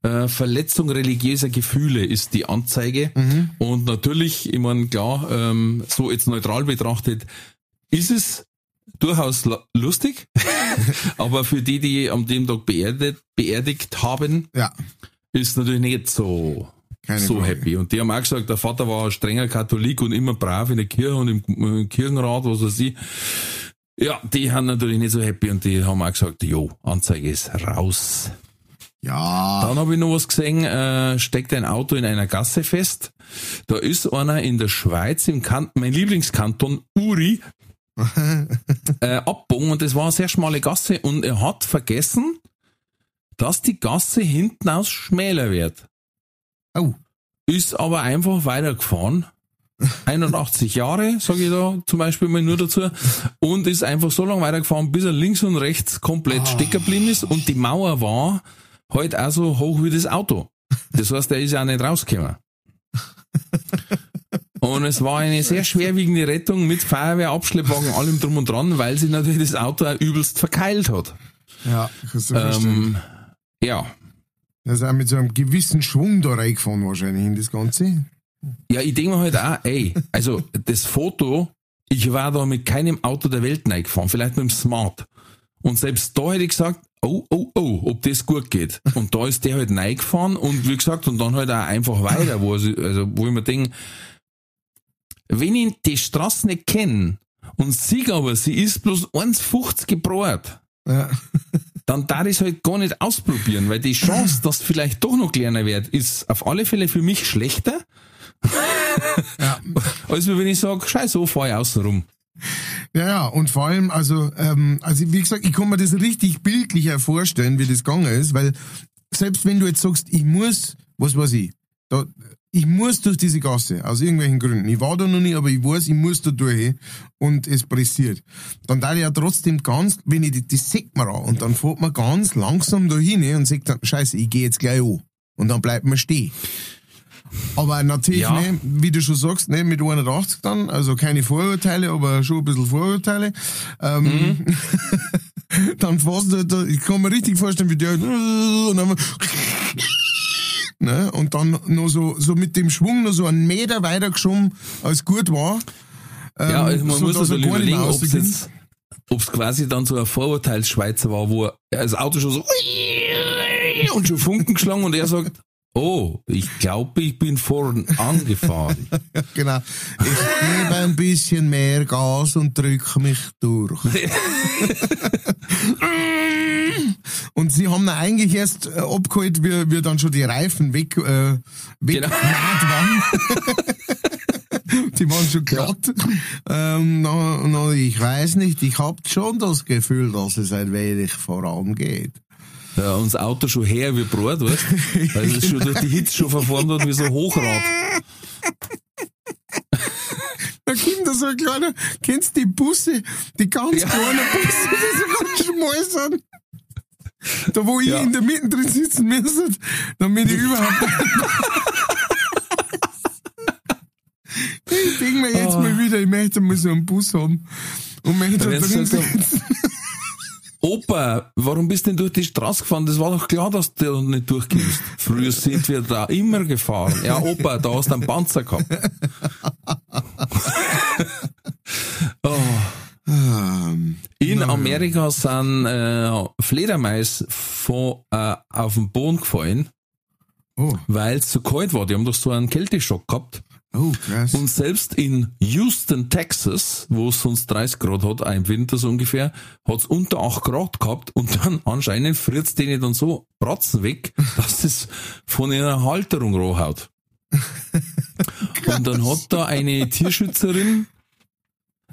äh, Verletzung religiöser Gefühle ist die Anzeige. Mhm. Und natürlich, ich meine, klar, ähm, so jetzt neutral betrachtet, ist es durchaus lustig, aber für die, die am dem Tag beerdigt, beerdigt haben, Ja. ist natürlich nicht so Keine so Frage. happy. Und die haben auch gesagt, der Vater war ein strenger Katholik und immer brav in der Kirche und im, im Kirchenrat, was weiß ich. Ja, die haben natürlich nicht so happy und die haben auch gesagt, jo, Anzeige ist raus. Ja. Dann habe ich noch was gesehen, äh, steckt ein Auto in einer Gasse fest. Da ist einer in der Schweiz, im Kanton, mein Lieblingskanton, Uri, äh, abgebogen und das war eine sehr schmale Gasse und er hat vergessen, dass die Gasse hinten aus schmäler wird. Oh. Ist aber einfach weitergefahren. 81 Jahre, sage ich da zum Beispiel mal nur dazu, und ist einfach so lange weitergefahren, bis er links und rechts komplett stecken geblieben ist und die Mauer war halt auch so hoch wie das Auto. Das heißt, er ist ja auch nicht rausgekommen. Und es war eine sehr schwerwiegende Rettung mit Feuerwehr, Abschleppwagen, allem drum und dran, weil sie natürlich das Auto auch übelst verkeilt hat. Ja, kannst du verstehen. Ähm, ja. Er ist auch mit so einem gewissen Schwung da reingefahren wahrscheinlich in das Ganze. Ja, ich denke mir halt auch, ey, also das Foto, ich war da mit keinem Auto der Welt reingefahren, vielleicht mit dem Smart. Und selbst da hätte ich gesagt, oh, oh, oh, ob das gut geht. Und da ist der halt reingefahren und wie gesagt, und dann halt auch einfach weiter, wo, also, wo ich mir denke, wenn ich die Straße nicht kenne und sehe aber, sie ist bloß 1,50 gebraucht, Ja. Dann darf ich es halt gar nicht ausprobieren, weil die Chance, dass vielleicht doch noch kleiner wird, ist auf alle Fälle für mich schlechter, als wenn ich sage, scheiß so, fahr ich außen rum. Ja, ja, und vor allem, also, ähm, also wie gesagt, ich kann mir das richtig bildlicher vorstellen, wie das gegangen ist, weil selbst wenn du jetzt sagst, ich muss, was weiß ich, da, ich muss durch diese Gasse, aus irgendwelchen Gründen. Ich war da noch nie, aber ich weiß, ich muss da durch und es pressiert. Dann da ich ja trotzdem ganz, wenn ich, das- das sieht man auch, und dann fährt man ganz langsam da hin und sagt dann, scheiße, ich gehe jetzt gleich an. Und dann bleibt man stehen. Aber natürlich, Ja. ne, wie du schon sagst, ne, mit 81 dann, also keine Vorurteile, aber schon ein bisschen Vorurteile. Ähm, dann fährst du, ich kann mir richtig vorstellen, wie der und dann, ne, und dann noch so, so mit dem Schwung noch so einen Meter weiter geschoben, als gut war. Ähm, Ja, also man so, muss also er überlegen, ob es jetzt, ob es quasi dann so ein Vorurteilsschweizer war, wo er das Auto schon so und schon Funken geschlagen und er sagt, oh, ich glaube, ich bin vorn angefahren. Genau. Ich gebe ein bisschen mehr Gas und drücke mich durch. und sie haben eigentlich erst äh, abgeholt, wie, wie dann schon die Reifen weg, äh, weg Genau. waren. die waren schon glatt. Ähm, na, na, ich weiß nicht, ich hab schon das Gefühl, dass es ein wenig vorangeht. Ja, und das Auto schon her wie Brot, weißt du? Weil es schon durch die Hitze schon verformt hat wie so ein Hochrad. Da kommt da so ein kleiner, kennst du die Busse, die ganz Ja. kleinen Busse, die so ganz schmal sind? Da wo ich Ja. in der Mitte drin sitzen müsste, damit ich überhaupt... ich denke mir jetzt mal wieder, ich möchte mal so einen Bus haben. Und möchte da drin sagst, sitzen. Opa, warum bist du denn durch die Straße gefahren? Das war doch klar, dass du nicht durchkommst. Früher sind wir da immer gefahren. Ja, Opa, da hast du einen Panzer gehabt. oh. Ähm, In Amerika sind äh, Fledermaus von, äh, auf den Boden gefallen, oh, weil es zu kalt war. Die haben doch so einen Kälteschock gehabt. Oh, krass. Und selbst in Houston, Texas, wo es sonst 30 Grad hat, im Winter so ungefähr, hat es unter 8 Grad gehabt und dann anscheinend friert es denen dann so Bratzen weg, dass es von ihrer Halterung rohhaut. und dann hat da eine Tierschützerin,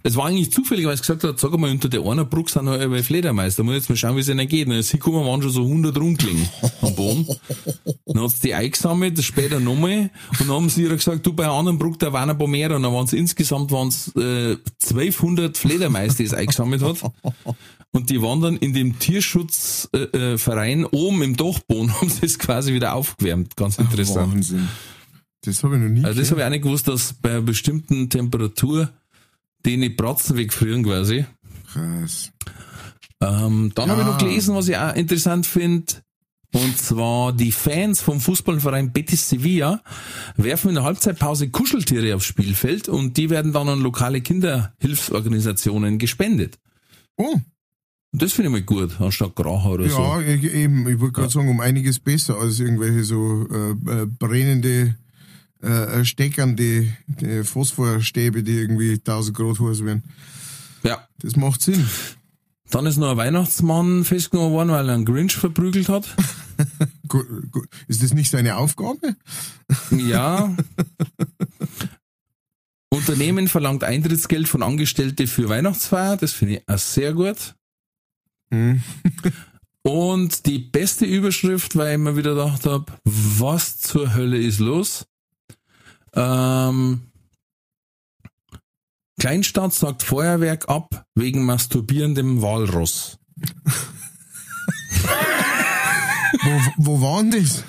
es war eigentlich zufällig, weil sie gesagt hat, sag mal, unter der einer Brücke sind halt bei Fledermeister, da muss ich jetzt mal schauen, wie es ihnen geht. Und sie kommen, waren schon so 100 rumgelegen am Boden. Dann hat sie die eingesammelt, später nochmal, und dann haben sie ihr gesagt, du, bei einer anderen Brücke, da waren ein paar mehr, und dann waren es insgesamt waren's, äh, 1200 Fledermäuse, die es eingesammelt hat. Und die waren dann in dem Tierschutzverein oben im Dachboden, haben sie es quasi wieder aufgewärmt. Ganz interessant. Wahnsinn. Das habe ich noch nie Also das habe ich auch nicht gewusst, dass bei einer bestimmten Temperatur die nicht Bratzen wegfrieren quasi. Krass. Ähm, dann habe ich Ja. noch gelesen, was ich auch interessant finde. Und zwar die Fans vom Fußballverein Betis Sevilla werfen in der Halbzeitpause Kuscheltiere aufs Spielfeld und die werden dann an lokale Kinderhilfsorganisationen gespendet. Oh, Und das finde ich mal gut, anstatt Gracher oder so. ja, ich- eben, ich wollte gerade sagen, um einiges besser als irgendwelche so äh, äh, brennende, äh, äh, Phosphorstäbe, die irgendwie 1000 Grad heiß werden. Ja. Das macht Sinn. Dann ist noch ein Weihnachtsmann festgenommen worden, weil er einen Grinch verprügelt hat. Gu- gu- Ist das nicht seine Aufgabe? Ja. Unternehmen verlangt Eintrittsgeld von Angestellte für Weihnachtsfeier. Das finde ich auch sehr gut. Hm. Und die beste Überschrift, weil ich mir wieder gedacht habe, was zur Hölle ist los? Ähm, Kleinstadt sagt Feuerwerk ab wegen masturbierendem Walross. Wo, wo war denn das?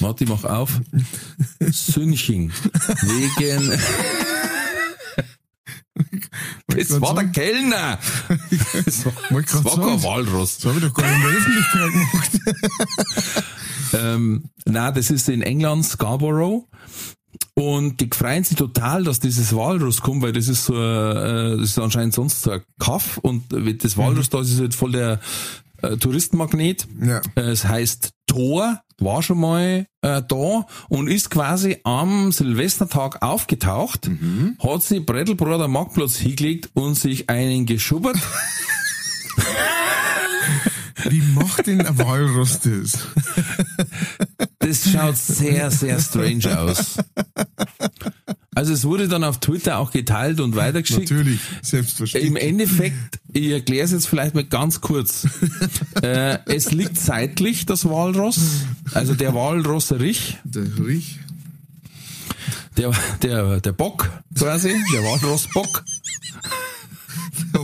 Martin, mach auf. Sünching. Wegen. Das grad war der. Kellner. Das war, das war kein. Walross. Das habe ich doch gar nicht in der Öffentlichkeit gemacht. Ähm, na, das ist in England, Scarborough. Und die freuen sich total, dass dieses Walross kommt, weil das ist so, äh, das ist anscheinend sonst so ein Kaff und das Walross da das ist halt voll der äh, Touristenmagnet. Ja. Äh, Es heißt Tor, war schon mal äh, da und ist quasi am Silvestertag aufgetaucht, hat sich Brettelbrot am Marktplatz hingelegt und sich einen geschubbert. Wie macht denn ein Walross das? Das schaut sehr, sehr strange aus. Also es wurde dann auf Twitter auch geteilt und weitergeschickt. Natürlich, Im selbstverständlich. Endeffekt, ich erkläre es jetzt vielleicht mal ganz kurz. äh, es liegt seitlich, das Walross, also der Walrosserich, Der Rich. der, der, der Bock quasi, der Walrossbock,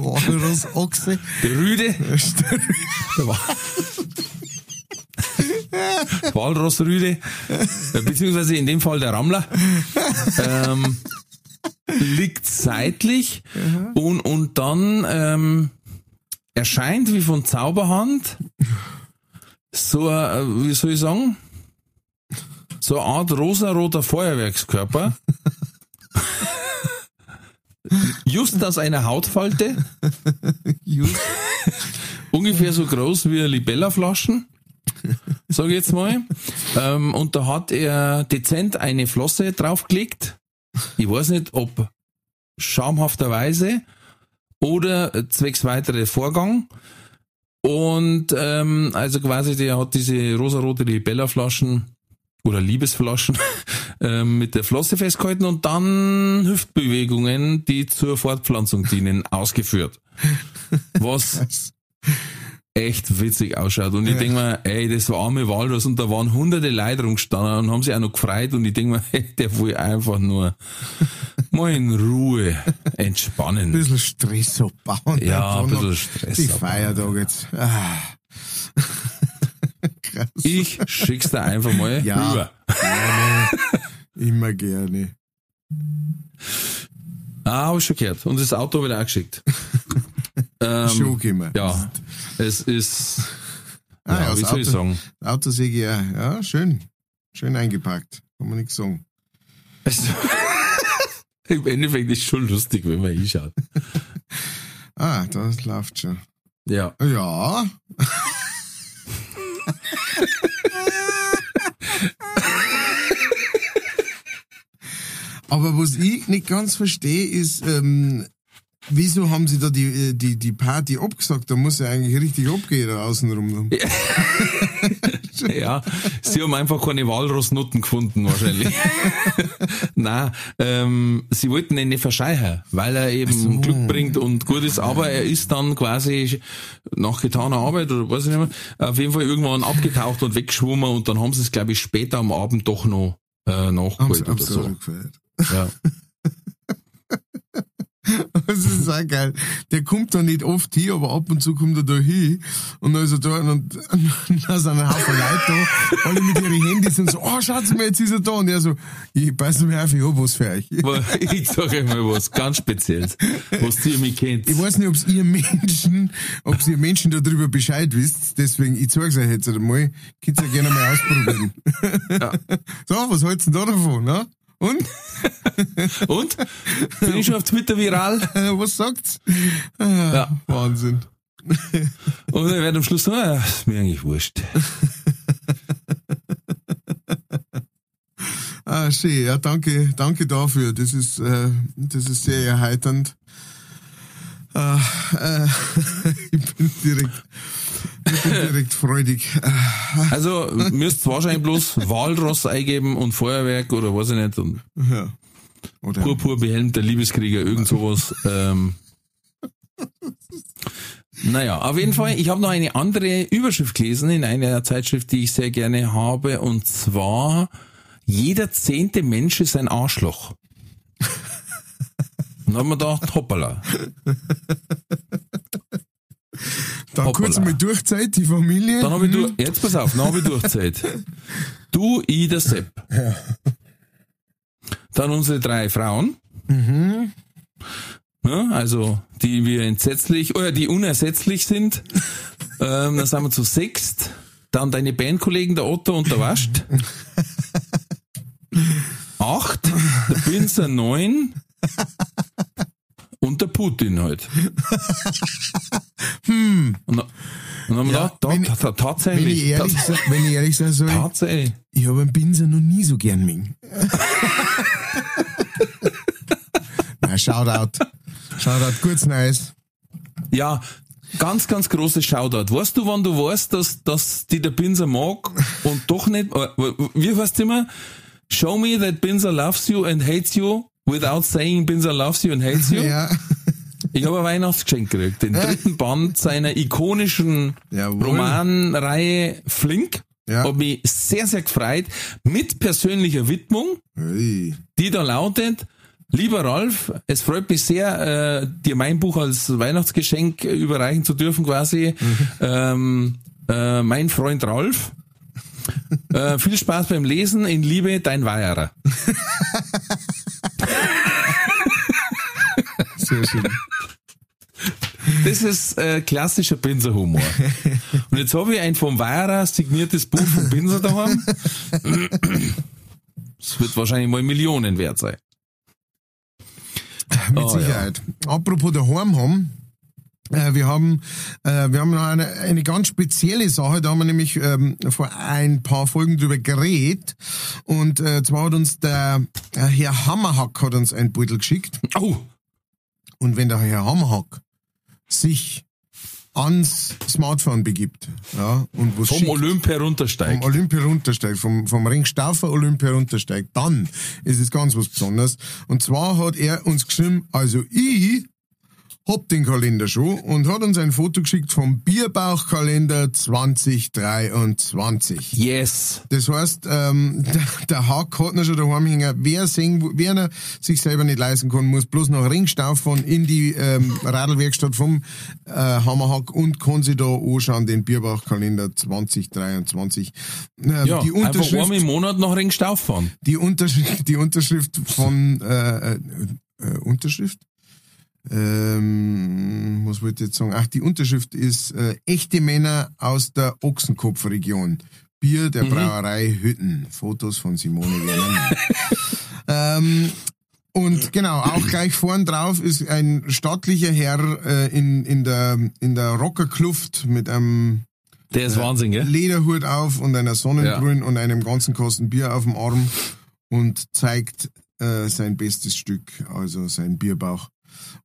Der Walross-Ochse. der Rüde, der Wa Walrossrüde, beziehungsweise in dem Fall der Rammler, ähm, liegt seitlich und, und dann ähm, erscheint wie von Zauberhand so, äh, wie soll ich sagen, so eine Art rosaroter Feuerwerkskörper. Just aus einer Hautfalte, Just. ungefähr so groß wie Libella-Flaschen, sag ich jetzt mal. Ähm, und da hat er dezent eine Flosse draufgelegt. Ich weiß nicht, ob schamhafterweise oder zwecks weitere Vorgang. Und ähm, also quasi, der hat diese rosarote Libella-Flaschen oder Liebesflaschen ähm, mit der Flosse festgehalten und dann Hüftbewegungen, die zur Fortpflanzung dienen, ausgeführt. Was echt witzig ausschaut. Und ich denk mir, ey, das war arme Walross und da waren hunderte Leute rumgestanden und haben sich auch noch gefreut und ich denk mir, hey, der will einfach nur mal in Ruhe Ein entspannen. bisschen Stress abbauen. Ja, ein bisschen Stress Die. Feiertag jetzt. Ah. Ich schick's dir einfach mal Ja. rüber. Gerne. Immer gerne. Ah, hab ich schon gehört. Und das Auto wird auch geschickt. ähm, Schon gekommen. ja, es ist, Ah, ja, ja, wie soll ich Auto- sagen? Autosäge, ja. Ja, schön. Schön eingepackt. Kann man nichts sagen. Es, Im Endeffekt ist schon lustig, wenn man hinschaut. Ah, das läuft schon. Ja. Ja. Aber was ich nicht ganz verstehe, ist, ähm, wieso haben sie da die, äh, die, die Party abgesagt? Da muss ja eigentlich richtig abgehen da außenrum. Ja, sie haben einfach keine Walrossnutten gefunden, wahrscheinlich. Nein, ähm, sie wollten ihn nicht verscheuchen, weil er eben Glück bringt und gut ist, aber er ist dann quasi nach getaner Arbeit oder weiß ich nicht mehr, auf jeden Fall irgendwann abgetaucht und weggeschwommen und dann haben sie es, glaube ich, später am Abend doch noch äh, nachgeholt oder so. gefeiert. Ja. das ist auch geil. Der kommt da nicht oft hin, aber ab und zu kommt er da hin. Und dann ist er da und, und da sind ein Haufen Leute da, alle mit ihren Handys und so, oh, schaut mal, jetzt ist er da. Und er so, ich passe mir auf, ich hab was für euch. Ich sag euch mal was ganz Spezielles, was ihr mich kennt. Ich weiß nicht, ob ihr Menschen, ob ihr Menschen darüber Bescheid wisst, deswegen, ich zeig's euch jetzt einmal, könnt ihr gerne mal ausprobieren. Ja. So, was halt's denn da davon, ne? Und? Und? Bin ich schon auf Twitter viral? was sagt's? Ah, Ja. Wahnsinn. Und er wird am Schluss sagen, ah, ist mir eigentlich wurscht. Ah, schön. Ja, danke, danke dafür. Das ist, äh, das ist sehr erheiternd. Ah, äh, ich bin direkt, ich bin direkt freudig. Ah, Also, müsst wahrscheinlich bloß Walross eingeben und Feuerwerk oder weiß ich nicht und ja. Oder, purpur behelmter Liebeskrieger, irgend sowas. Ähm. Naja, auf jeden Fall, ich habe noch eine andere Überschrift gelesen in einer Zeitschrift, die ich sehr gerne habe, und zwar jeder zehnte Mensch ist ein Arschloch. Dann haben wir gedacht, hoppala. dann hoppala. kurz mal Durchzeit, die Familie. Dann habe ich durch, jetzt pass auf, dann habe ich Durchzeit. Du, ich, der Sepp. Dann unsere drei Frauen. Ja, also, die wir entsetzlich, oder die unersetzlich sind. ähm, dann sind wir zu sechst. Dann deine Bandkollegen, der Otto und der Wascht. Acht. Der Pinzer neun. Und der Putin halt. Und, dann- und dann haben wir Ja, gedacht, da, wenn- ta- ta- wenn tatsächlich. ich ehrlich, tats- wenn ich ehrlich sein soll, Tatsächlich. ich habe einen Pinsel noch nie so gern mögen. Na, Shoutout. Shoutout, kurz nice. Ja, ganz, ganz großes Shoutout. Weißt du, wann du weißt, dass, dass die der Pinser mag und doch nicht, äh, wie heißt immer? Show me that Pinser loves you and hates you without saying Pinser loves you and hates you. Ja. Ich habe ein Weihnachtsgeschenk gekriegt. Den dritten Band seiner ikonischen Jawohl. Romanreihe Flink. Ja. Hab mich sehr, sehr gefreut. Mit persönlicher Widmung Hey. die da lautet, lieber Ralf, es freut mich sehr, äh, dir mein Buch als Weihnachtsgeschenk überreichen zu dürfen quasi. Ähm, äh, mein Freund Ralf. äh, viel Spaß beim Lesen, in Liebe, dein Weierer. Sehr schön. Das ist äh, klassischer Pinserhumor. Und jetzt habe ich ein vom Weierer signiertes Buch vom Pinser daheim. Es wird wahrscheinlich mal Millionen wert sein. Mit Oh, ja. Sicherheit. Apropos daheim haben, äh, wir haben, äh, wir haben noch eine, eine ganz spezielle Sache, da haben wir nämlich ähm, vor ein paar Folgen drüber geredet und äh, zwar hat uns der äh, Herr Hammerhack hat uns ein Beutel geschickt Oh, und wenn der Herr Hammerhack sich ans Smartphone begibt, ja, und was vom schickt, Olymp heruntersteigt. vom Olympia runtersteigt, vom, vom Ringstaufer Olympia runtersteigt, dann ist es ganz was Besonderes. Und zwar hat er uns geschrieben, also ich hab den Kalender schon und hat uns ein Foto geschickt vom Bierbauchkalender 2023. Yes. Das heißt, ähm, der, der Hack hat noch schon daheim hängen. Wer sehen, wer er sich selber nicht leisten kann, muss bloß nach Ringstauf fahren in die ähm, Radlwerkstatt vom äh, Hammerhack und kann sich da anschauen, den Bierbauchkalender 2023. Ähm, Ja, die einfach einmal Unterschrift, im Monat nach Ringstauf fahren. die Unterschrift, die Unterschrift von äh, äh, äh, Unterschrift. Ähm, was wollte ich jetzt sagen? Ach, die Unterschrift ist äh, echte Männer aus der Ochsenkopfregion. Bier der Brauerei Hütten. Fotos von Simone Werner. ähm, und genau, auch gleich vorn drauf ist ein stattlicher Herr äh, in, in der, in der Rockerkluft mit einem Der ist Wahnsinn, gell? Lederhut auf und einer Sonnenbrille und einem ganzen Kasten Bier auf dem Arm und zeigt äh, sein bestes Stück, also sein Bierbauch.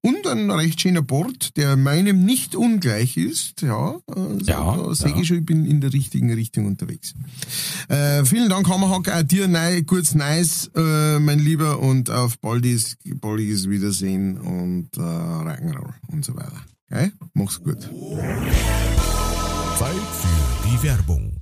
Und ein recht schöner Bord, der meinem nicht ungleich ist. Ja, also Ja, da sehe ja. ich schon, ich bin in der richtigen Richtung unterwegs. Äh, vielen Dank, Hammerhack, auch dir nei, kurz nice, äh, mein Lieber, und auf baldiges, baldiges Wiedersehen und äh, Rock'n'Roll und so weiter. Okay? Mach's gut. Zeit für die Werbung.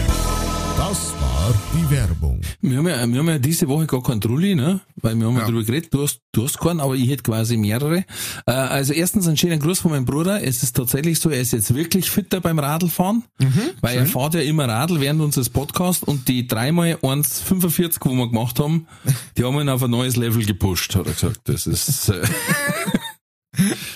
Das war die Werbung. Wir haben, ja, wir haben ja diese Woche gar keinen Trulli, ne? Weil wir haben ja. Darüber geredet, du hast, du hast keinen, aber ich hätte quasi mehrere. Äh, also erstens ein schöner Gruß von meinem Bruder. Es ist tatsächlich so, er ist jetzt wirklich fitter beim Radlfahren, weil er fährt ja immer Radl während unseres Podcasts und die dreimal 1,45, wo wir gemacht haben, die haben ihn auf ein neues Level gepusht, hat er gesagt. Das ist, äh,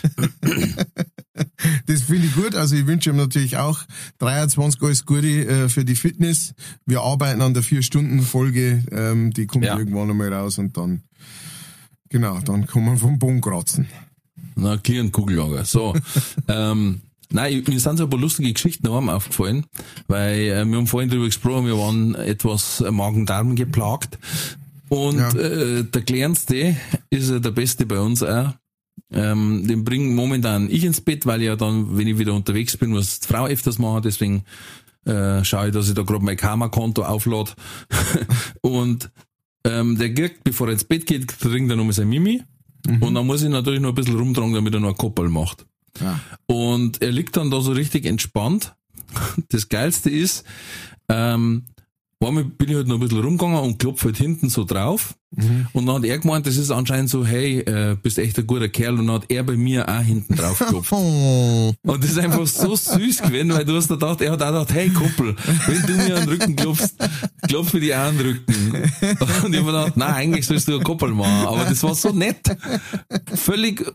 Das finde ich gut. Also ich wünsche ihm natürlich auch 23 alles Gute äh, für die Fitness. Wir arbeiten an der Vier-Stunden-Folge. Ähm, die kommt Ja. irgendwann einmal raus und dann, genau, dann kann man vom Boden kratzen. Na, Kugellager. So. ähm, nein, mir sind so ein paar lustige Geschichten daheim aufgefallen, weil äh, wir haben vorhin drüber gesprochen, wir waren etwas Magen-Darm geplagt. Und Ja. äh, der Kleinste ist ja der Beste bei uns auch. Ähm, den bringe momentan ich ins Bett, weil ja dann, wenn ich wieder unterwegs bin, muss die Frau öfters machen, deswegen äh, schaue ich, dass ich da gerade mein Karma-Konto auflade. und ähm, der kriegt, bevor er ins Bett geht, trinkt er nochmal sein Mimi. Und dann muss ich natürlich noch ein bisschen rumtragen, damit er noch ein Koppel macht. Ja. Und er liegt dann da so richtig entspannt. Das Geilste ist, ähm, einmal bin ich halt noch ein bisschen rumgegangen und klopfe halt hinten so drauf. Und dann hat er gemeint, das ist anscheinend so, hey, äh, bist echt ein guter Kerl. Und dann hat er bei mir auch hinten drauf geklopft. Und das ist einfach so süß gewesen, weil du hast da gedacht, er hat auch gedacht, hey Kumpel, wenn du mir an den Rücken klopfst, klopfe ich dir auch an den Rücken. Und ich hab mir gedacht, nein, eigentlich sollst du ein Koppel machen. Aber das war so nett. Völlig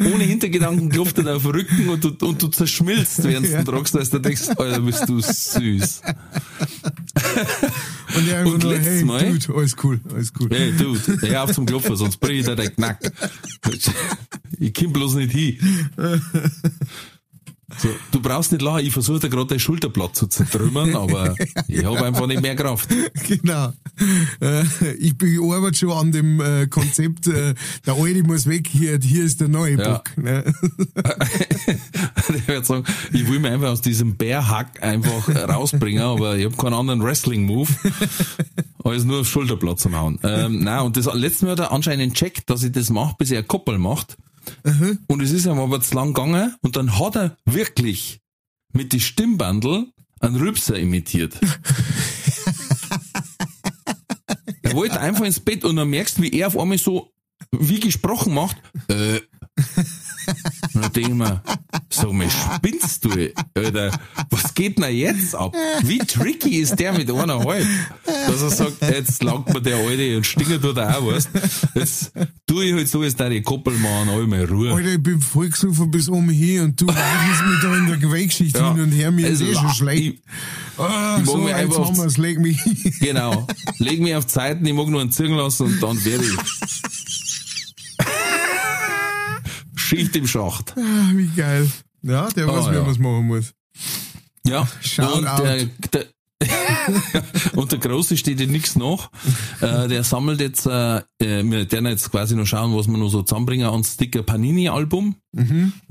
ohne Hintergedanken klopft er dir auf den Rücken und du, und du zerschmilzt, während du den tragst, als du denkst, Alter, bist du süß. Und er einfach nur, hey, Mal- Dude, alles cool, alles cool. Hey, Dude, hör auf zum Klopfen, sonst brich ich dir den Knack. Ich komm bloß nicht hin. So, du brauchst nicht lachen, ich versuche dir gerade dein Schulterblatt zu zertrümmern, aber ich habe einfach nicht mehr Kraft. Genau. Äh, ich arbeite schon an dem äh, Konzept, äh, der Alte muss weg, hier, hier ist der neue Ja. Bock. Ne? Ich würde sagen, ich will mich einfach aus diesem Bärhack einfach rausbringen, aber ich habe keinen anderen Wrestling-Move, als nur aufs Schulterblatt zu hauen. Ähm, nein, und das letzte Mal hat er anscheinend checkt, dass ich das mache, bis er Koppel macht. Und es ist ihm aber zu lang gegangen und dann hat er wirklich mit die Stimmbandel einen Rübser imitiert. er wollte einfach ins Bett und dann merkst du, wie er auf einmal so wie gesprochen macht. Äh, und dann denk ich mir, sag mal, spinnst du, Alter? Was geht denn jetzt ab? Wie tricky ist der mit eineinhalb? Dass er sagt, jetzt langt mir der Alte und stinger tut er auch, weißt Jetzt tu ich halt so, als die Koppel machen, all mal Ruhe. Alter, ich bin voll gesoffen bis oben hier und du weichst mich da in der Gewaltgeschichte Ja. hin und her, mir ist Also, eh schon schlecht. ich- Ah, ich so, mich jetzt einfach haben wir's, leg mich hin. Genau. Leg mich auf Zeiten, ich mag nur einen Zirgen lassen und dann werde ich. Schicht im Schacht. Ah, wie geil. Ja, der weiß, Ah, wie ja. man es machen muss. Ja, Shout und out. der, der, und der Große steht ja nichts nach. Äh, der sammelt jetzt, äh, äh, wir werden jetzt quasi noch schauen, was wir noch so zusammenbringen an Sticker Panini-Album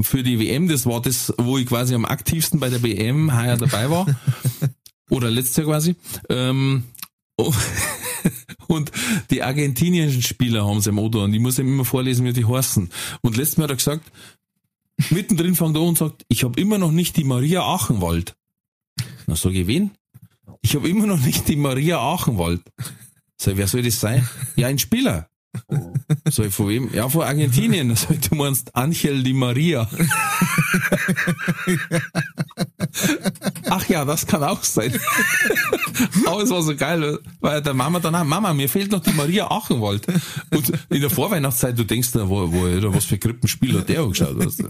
für die WM. Das war das, wo ich quasi am aktivsten bei der WM heuer dabei war. Oder letztes Jahr quasi. Ähm, oh, und die argentinischen Spieler haben sie im Auto und ich muss ihm immer vorlesen, wie die heißen. Und letztes Mal hat er gesagt, mittendrin fängt er an und sagt, ich habe immer noch nicht die Maria Achenwald. Na, sag ich, wen? Ich habe immer noch nicht die Maria Achenwald. Sag ich, wer soll das sein? Ja, ein Spieler. Sag ich, von wem? Ja, von Argentinien. Sag ich, du meinst Angel Di Maria. Ach ja, das kann auch sein. Aber es war so geil, weil der Mama dann auch, Mama, mir fehlt noch die Maria Achenwald. Und in der Vorweihnachtszeit, du denkst, da, wo, wo, oder was für Krippenspiel hat der angeschaut? Weißt du?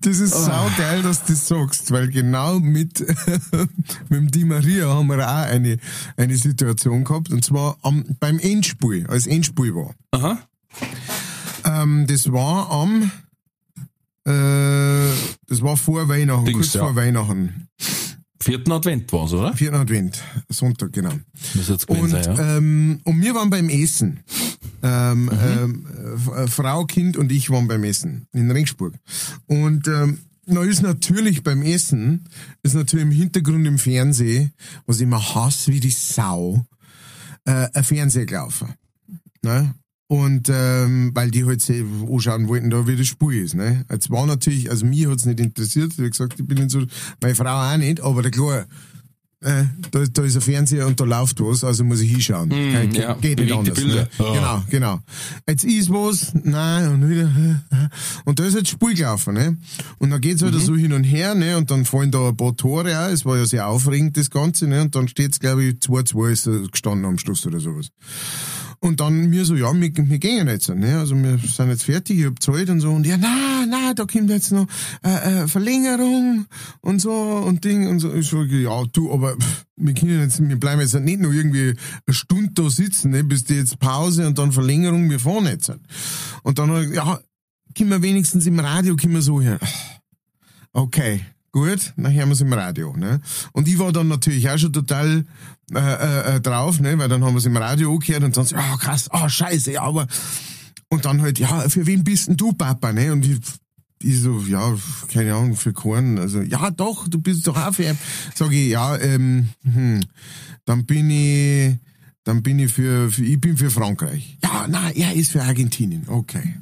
Das ist sau geil, dass du das sagst, weil genau mit, mit dem Di Maria haben wir auch eine, eine Situation gehabt, und zwar am, beim Endspiel, als Endspiel war. Aha. Ähm, das war am, äh, das war vor Weihnachten, Dings, kurz ja. vor Weihnachten. Vierten Advent war's, oder? Vierten Advent, Sonntag, genau. Muss jetzt Und, sein, ja. ähm, und wir waren beim Essen. Ähm, Mhm. ähm, äh, Frau, Kind und ich waren beim Essen in Ringsburg. Und ähm, na ist natürlich beim Essen, ist natürlich im Hintergrund im Fernsehen, was ich immer hasse wie die Sau, äh, ein Fernseher gelaufen. Ne? Und ähm, weil die halt se- anschauen wollten, da wie das Spiel ist. Ne? Jetzt war natürlich, also mich hat's nicht interessiert, wie gesagt, ich bin nicht so, meine Frau auch nicht, aber der klar, äh, da, da ist ein Fernseher und da läuft was, also muss ich hinschauen. Kein- Mm, ja, geht nicht anders. Ne? Ah. Genau, genau. Jetzt ist was, nein, und wieder, und da ist halt Spiel gelaufen, ne? Und dann geht's halt Mhm. so hin und her, ne? Und dann fallen da ein paar Tore auch, es war ja sehr aufregend, das Ganze, ne? Und dann steht's, glaube ich, 2-2 ist gestanden am Schluss oder sowas. Und dann mir so, ja, wir, wir gehen jetzt, ne? Also wir sind jetzt fertig, ich hab Zeit und so. Und ja, na, na, da kommt jetzt noch äh, äh, Verlängerung und so und Ding und so. Ich so, ja, du, aber pff, wir können jetzt, wir bleiben jetzt nicht nur irgendwie eine Stunde da sitzen, ne? Bis die jetzt Pause und dann Verlängerung, wir fahren jetzt. Und dann, ja, können wir wenigstens im Radio, können wir so hören. Okay, gut, dann hören wir es im Radio. Ne? Und ich war dann natürlich auch schon total äh, äh, äh, drauf, ne? weil dann haben wir es im Radio angehört und dann so, ah krass, ah scheiße, ja, aber... Und dann halt, ja, für wen bist denn du, Papa? Ne? Und ich, ich so, ja, keine Ahnung, für Korn. Also, ja doch, du bist doch auch für... Sag ich, ja, ähm, hm, dann bin ich... Dann bin ich für, für, ich bin für Frankreich. Ja, na, er ist für Argentinien. Okay.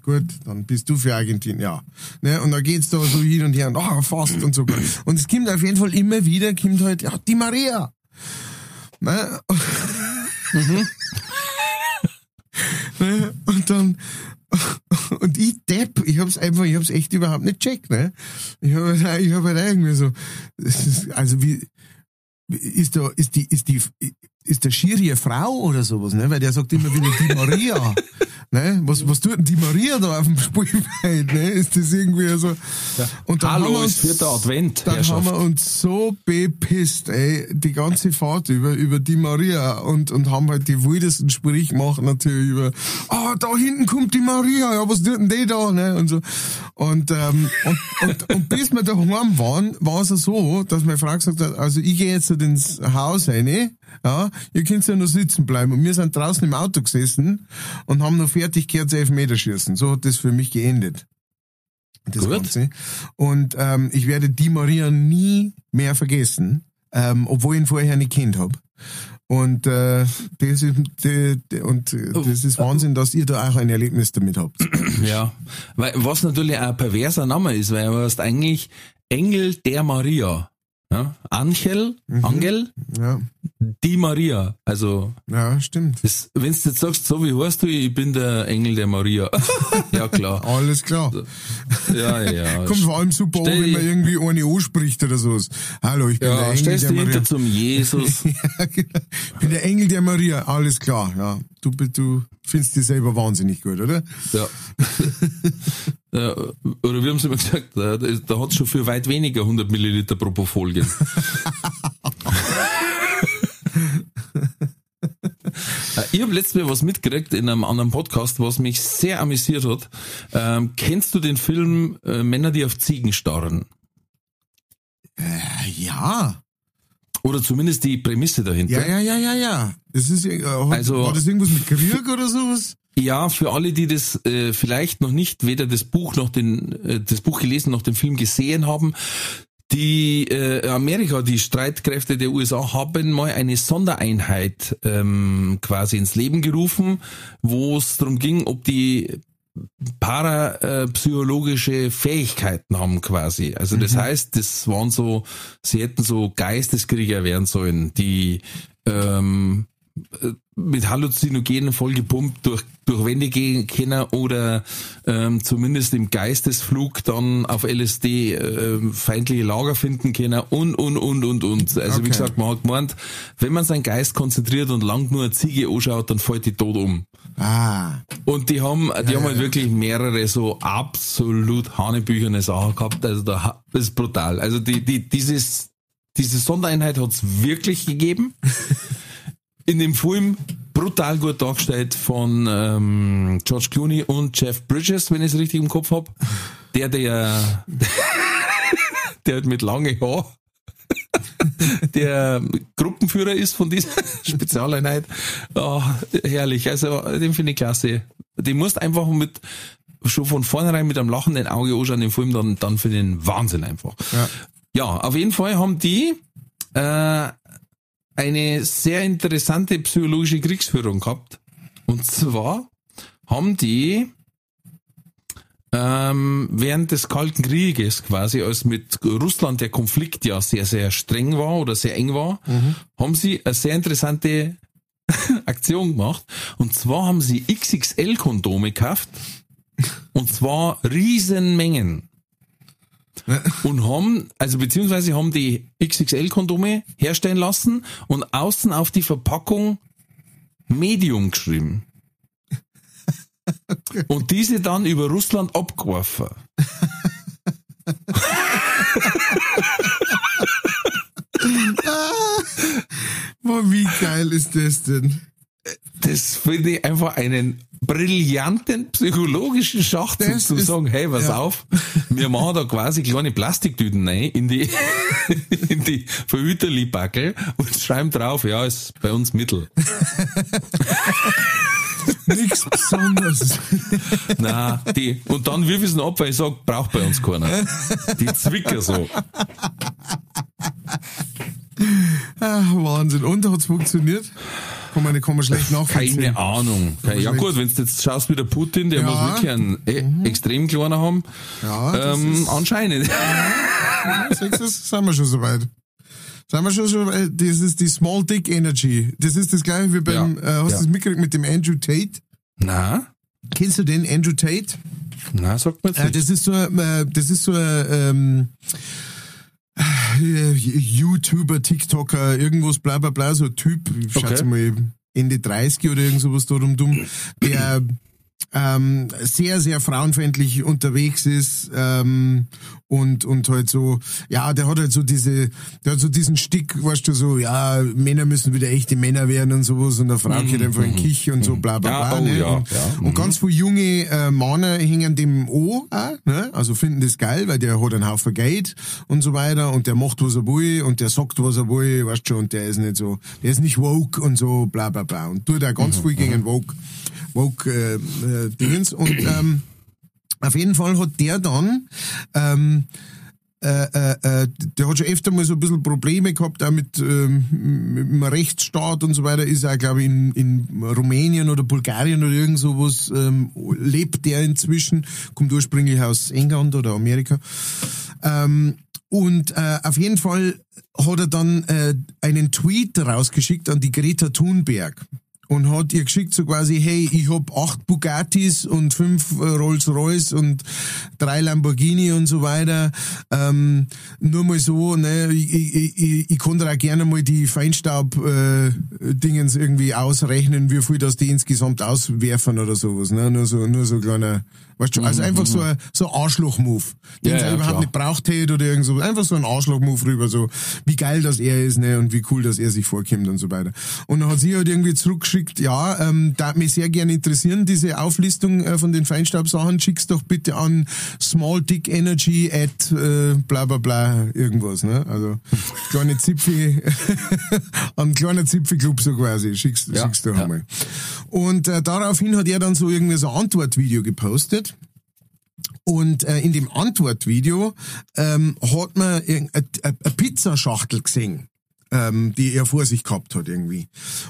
Gut, dann bist du für Argentinien, ja. Ne, und dann geht's da so hin und her und ah, fast und so. Und es kommt auf jeden Fall immer wieder, kommt halt, ja, die Maria. Ne? ne? Und dann, und ich Depp, ich hab's einfach, ich hab's echt überhaupt nicht checkt, ne? Ich hab, halt- ich hab halt irgendwie so, ist, also wie, ist da, ist die, ist die, ist der Schiri eine Frau oder sowas, ne? Weil der sagt immer wieder die Maria. ne? Was, was tut denn die Maria da auf dem Spielfeld, ne? Ist das irgendwie so? Und dann haben Hallo, wir ist uns- vierter Advent, Dann haben wir uns so bepisst, ey, die ganze Fahrt über, über die Maria und, und haben halt die wildesten Sprüche gemacht, natürlich über, ah, da hinten kommt die Maria, ja, was tut denn die da, ne, und so. Und, ähm, und, und, und bis wir daheim waren, war es ja so, dass meine Frau gesagt hat, also ich gehe jetzt ins Haus rein, ja, ihr könnt ja nur sitzen bleiben. Und wir sind draußen im Auto gesessen und haben noch fertig gehört zu Elfmeterschießen. So hat das für mich geendet. Das Gut. Ganze. Und ähm, ich werde die Maria nie mehr vergessen, ähm, obwohl ich ihn vorher nicht kennt habe. Und äh, das ist de, de, und äh, das ist Wahnsinn, dass ihr da auch ein Erlebnis damit habt. Ja, weil, was natürlich ein perverser Name ist, weil du hast eigentlich Engel der Maria. Ja? Angel, Angel, Ja, die Maria. Also, ja, stimmt. wenn du jetzt sagst, so wie heißt du, ich bin der Engel der Maria. ja, klar. Alles klar. Ja, ja. Kommt vor allem super an, Stell wenn man irgendwie eine anspricht oder so. Hallo, ich bin der ja, Engel stellst der du Maria. hinter zum Jesus. Ja, genau. Ich bin der Engel der Maria, alles klar. Ja, du, du findest dich selber wahnsinnig gut, oder? Ja. ja. Oder wir haben es immer gesagt, da, da hat schon für weit weniger 100 Milliliter Propofol gegeben. Äh, Ich habe letztes Mal was mitgekriegt in einem anderen Podcast, was mich sehr amüsiert hat. Ähm, kennst du den Film äh, Männer, die auf Ziegen starren? Äh, ja. Oder zumindest die Prämisse dahinter. Ja, ja, ja, ja, ja. Das ist, äh, hat, Also- war das irgendwas mit Krieg oder sowas? Ja, für alle, die das äh, vielleicht noch nicht weder das Buch noch den äh, das Buch gelesen noch den Film gesehen haben, die äh, Amerika, die Streitkräfte der USA haben mal eine Sondereinheit ähm, quasi ins Leben gerufen, wo es darum ging, ob die parapsychologische Fähigkeiten haben quasi. Also das heißt, das waren so, sie hätten so Geisteskrieger werden sollen, die ähm, mit Halluzinogenen vollgepumpt durch, durch Wände gehen können oder ähm, zumindest im Geistesflug dann auf LSD ähm, feindliche Lager finden können und, und, und, und, und. Also Okay. wie gesagt, man hat gemeint, wenn man seinen Geist konzentriert und lang nur eine Ziege anschaut, dann fällt die tot um. Ah, Und die haben, die haben halt wirklich mehrere so absolut hanebücherne Sachen gehabt. Also da, das ist brutal. Also die, die, dieses, diese Sondereinheit hat's wirklich gegeben. In dem Film brutal gut dargestellt von ähm, George Clooney und Jeff Bridges, wenn ich es richtig im Kopf hab. Der, der, der halt mit lange Haar der Gruppenführer ist von dieser Spezialeinheit. Oh, herrlich. Also, den finde ich klasse. Den musst einfach mit, schon von vornherein mit einem lachenden Auge anschauen, den Film, dann, dann für den Wahnsinn einfach. Ja. ja, auf jeden Fall haben die, äh, eine sehr interessante psychologische Kriegsführung gehabt. Und zwar haben die ähm, während des Kalten Krieges quasi, als mit Russland der Konflikt ja sehr, sehr streng war oder sehr eng war, mhm. haben sie eine sehr interessante Aktion gemacht. Und zwar haben sie XXL-Kondome gekauft. Und zwar Riesenmengen. und haben, also beziehungsweise haben die XXL-Kondome herstellen lassen und außen auf die Verpackung Medium geschrieben. Und diese dann über Russland abgeworfen. Boah, wie geil ist das denn? Das finde ich einfach einen brillanten psychologischen Schachzug zu sagen, hey, pass ja. auf, wir machen da quasi kleine Plastiktüten rein in die, in die Verhüterli-Backel und schreiben drauf, ja, ist bei uns Mittel. Nichts Besonderes. Nein, die, und dann wirf ich es ab, weil ich sage, braucht bei uns keiner. Die zwicker so. Ach, Wahnsinn. Und hat's funktioniert? Kann man, kann man schlecht nachvollziehen. Keine Ahnung. ja gut, wenn du jetzt schaust wie der Putin, der ja. muss wirklich einen äh, mhm. extrem kleiner haben. Ja, ähm, anscheinend. Ja, das sind wir schon soweit. Sind wir schon so, äh, das ist die Small Dick Energy. Das ist das gleiche wie beim, ja. äh, hast du das mitgekriegt mit dem Andrew Tate? Na? Kennst du den Andrew Tate? Na, sagt man jetzt äh, Das ist so, äh, das ist so, ähm, äh, YouTuber, TikToker, irgendwas, bla bla bla, so ein Typ, ich okay. schätze mal Ende 30 oder irgend sowas darum dumm, der ähm, sehr, sehr frauenfeindlich unterwegs ist ähm, und, und halt so, ja, der hat halt so diese, der hat so diesen Stick, weißt du, so, ja, Männer müssen wieder echte Männer werden und sowas und der Frau geht mhm, einfach in mhm, Kich und so, mhm. bla bla bla. Ja, oh, ne? ja, und, ja. und ganz viele junge äh, Männer hängen dem O, auch, ne? also finden das geil, weil der hat einen Haufen Geld und so weiter und der macht, was er will und der sagt, was er will, weißt du, und der ist nicht so, der ist nicht woke und so, bla bla bla und tut da ganz viel gegen woke Woke-Dingens. Äh, äh, und ähm, auf jeden Fall hat der dann ähm, äh, äh, äh, der hat schon öfter mal so ein bisschen Probleme gehabt, auch mit, ähm, mit dem Rechtsstaat und so weiter, ist er, glaube ich, in, in Rumänien oder Bulgarien oder irgend sowas, ähm, lebt der inzwischen, kommt ursprünglich aus England oder Amerika. Ähm, und äh, auf jeden Fall hat er dann äh, einen Tweet rausgeschickt an die Greta Thunberg und hat ihr geschickt so quasi, hey, ich hab acht Bugattis und fünf Rolls Royce und drei Lamborghini und so weiter. Ähm, nur mal so, ne, ich, ich, ich, da auch gerne mal die Feinstaub-Dingens äh, irgendwie ausrechnen, wie viel das die insgesamt auswerfen oder sowas. Ne? Nur so, nur so kleiner Weißt du, also mhm, einfach so mhm. ein, so ein Arschloch-Move, den ja, er ja, überhaupt klar. nicht braucht hätte oder irgend so. Einfach so ein Arschloch-Move rüber, so wie geil das er ist, ne, und wie cool dass er sich vorkommt und so weiter. Und dann hat sie halt irgendwie zurückgeschickt, ja, ähm, da mich sehr gerne interessieren, diese Auflistung äh, von den Feinstaubsachen, schick's doch bitte an Small Dick Energy at äh, bla bla bla irgendwas, ne? Also kleine Zipfel, an kleiner Zipfelclub so quasi, schickst, ja, schickst du ja. einmal. Und äh, daraufhin hat er dann so irgendwie so ein Antwortvideo gepostet. Und äh, in dem Antwortvideo ähm, hat man eine Pizzaschachtel gesehen, ähm, die er vor sich gehabt hat irgendwie.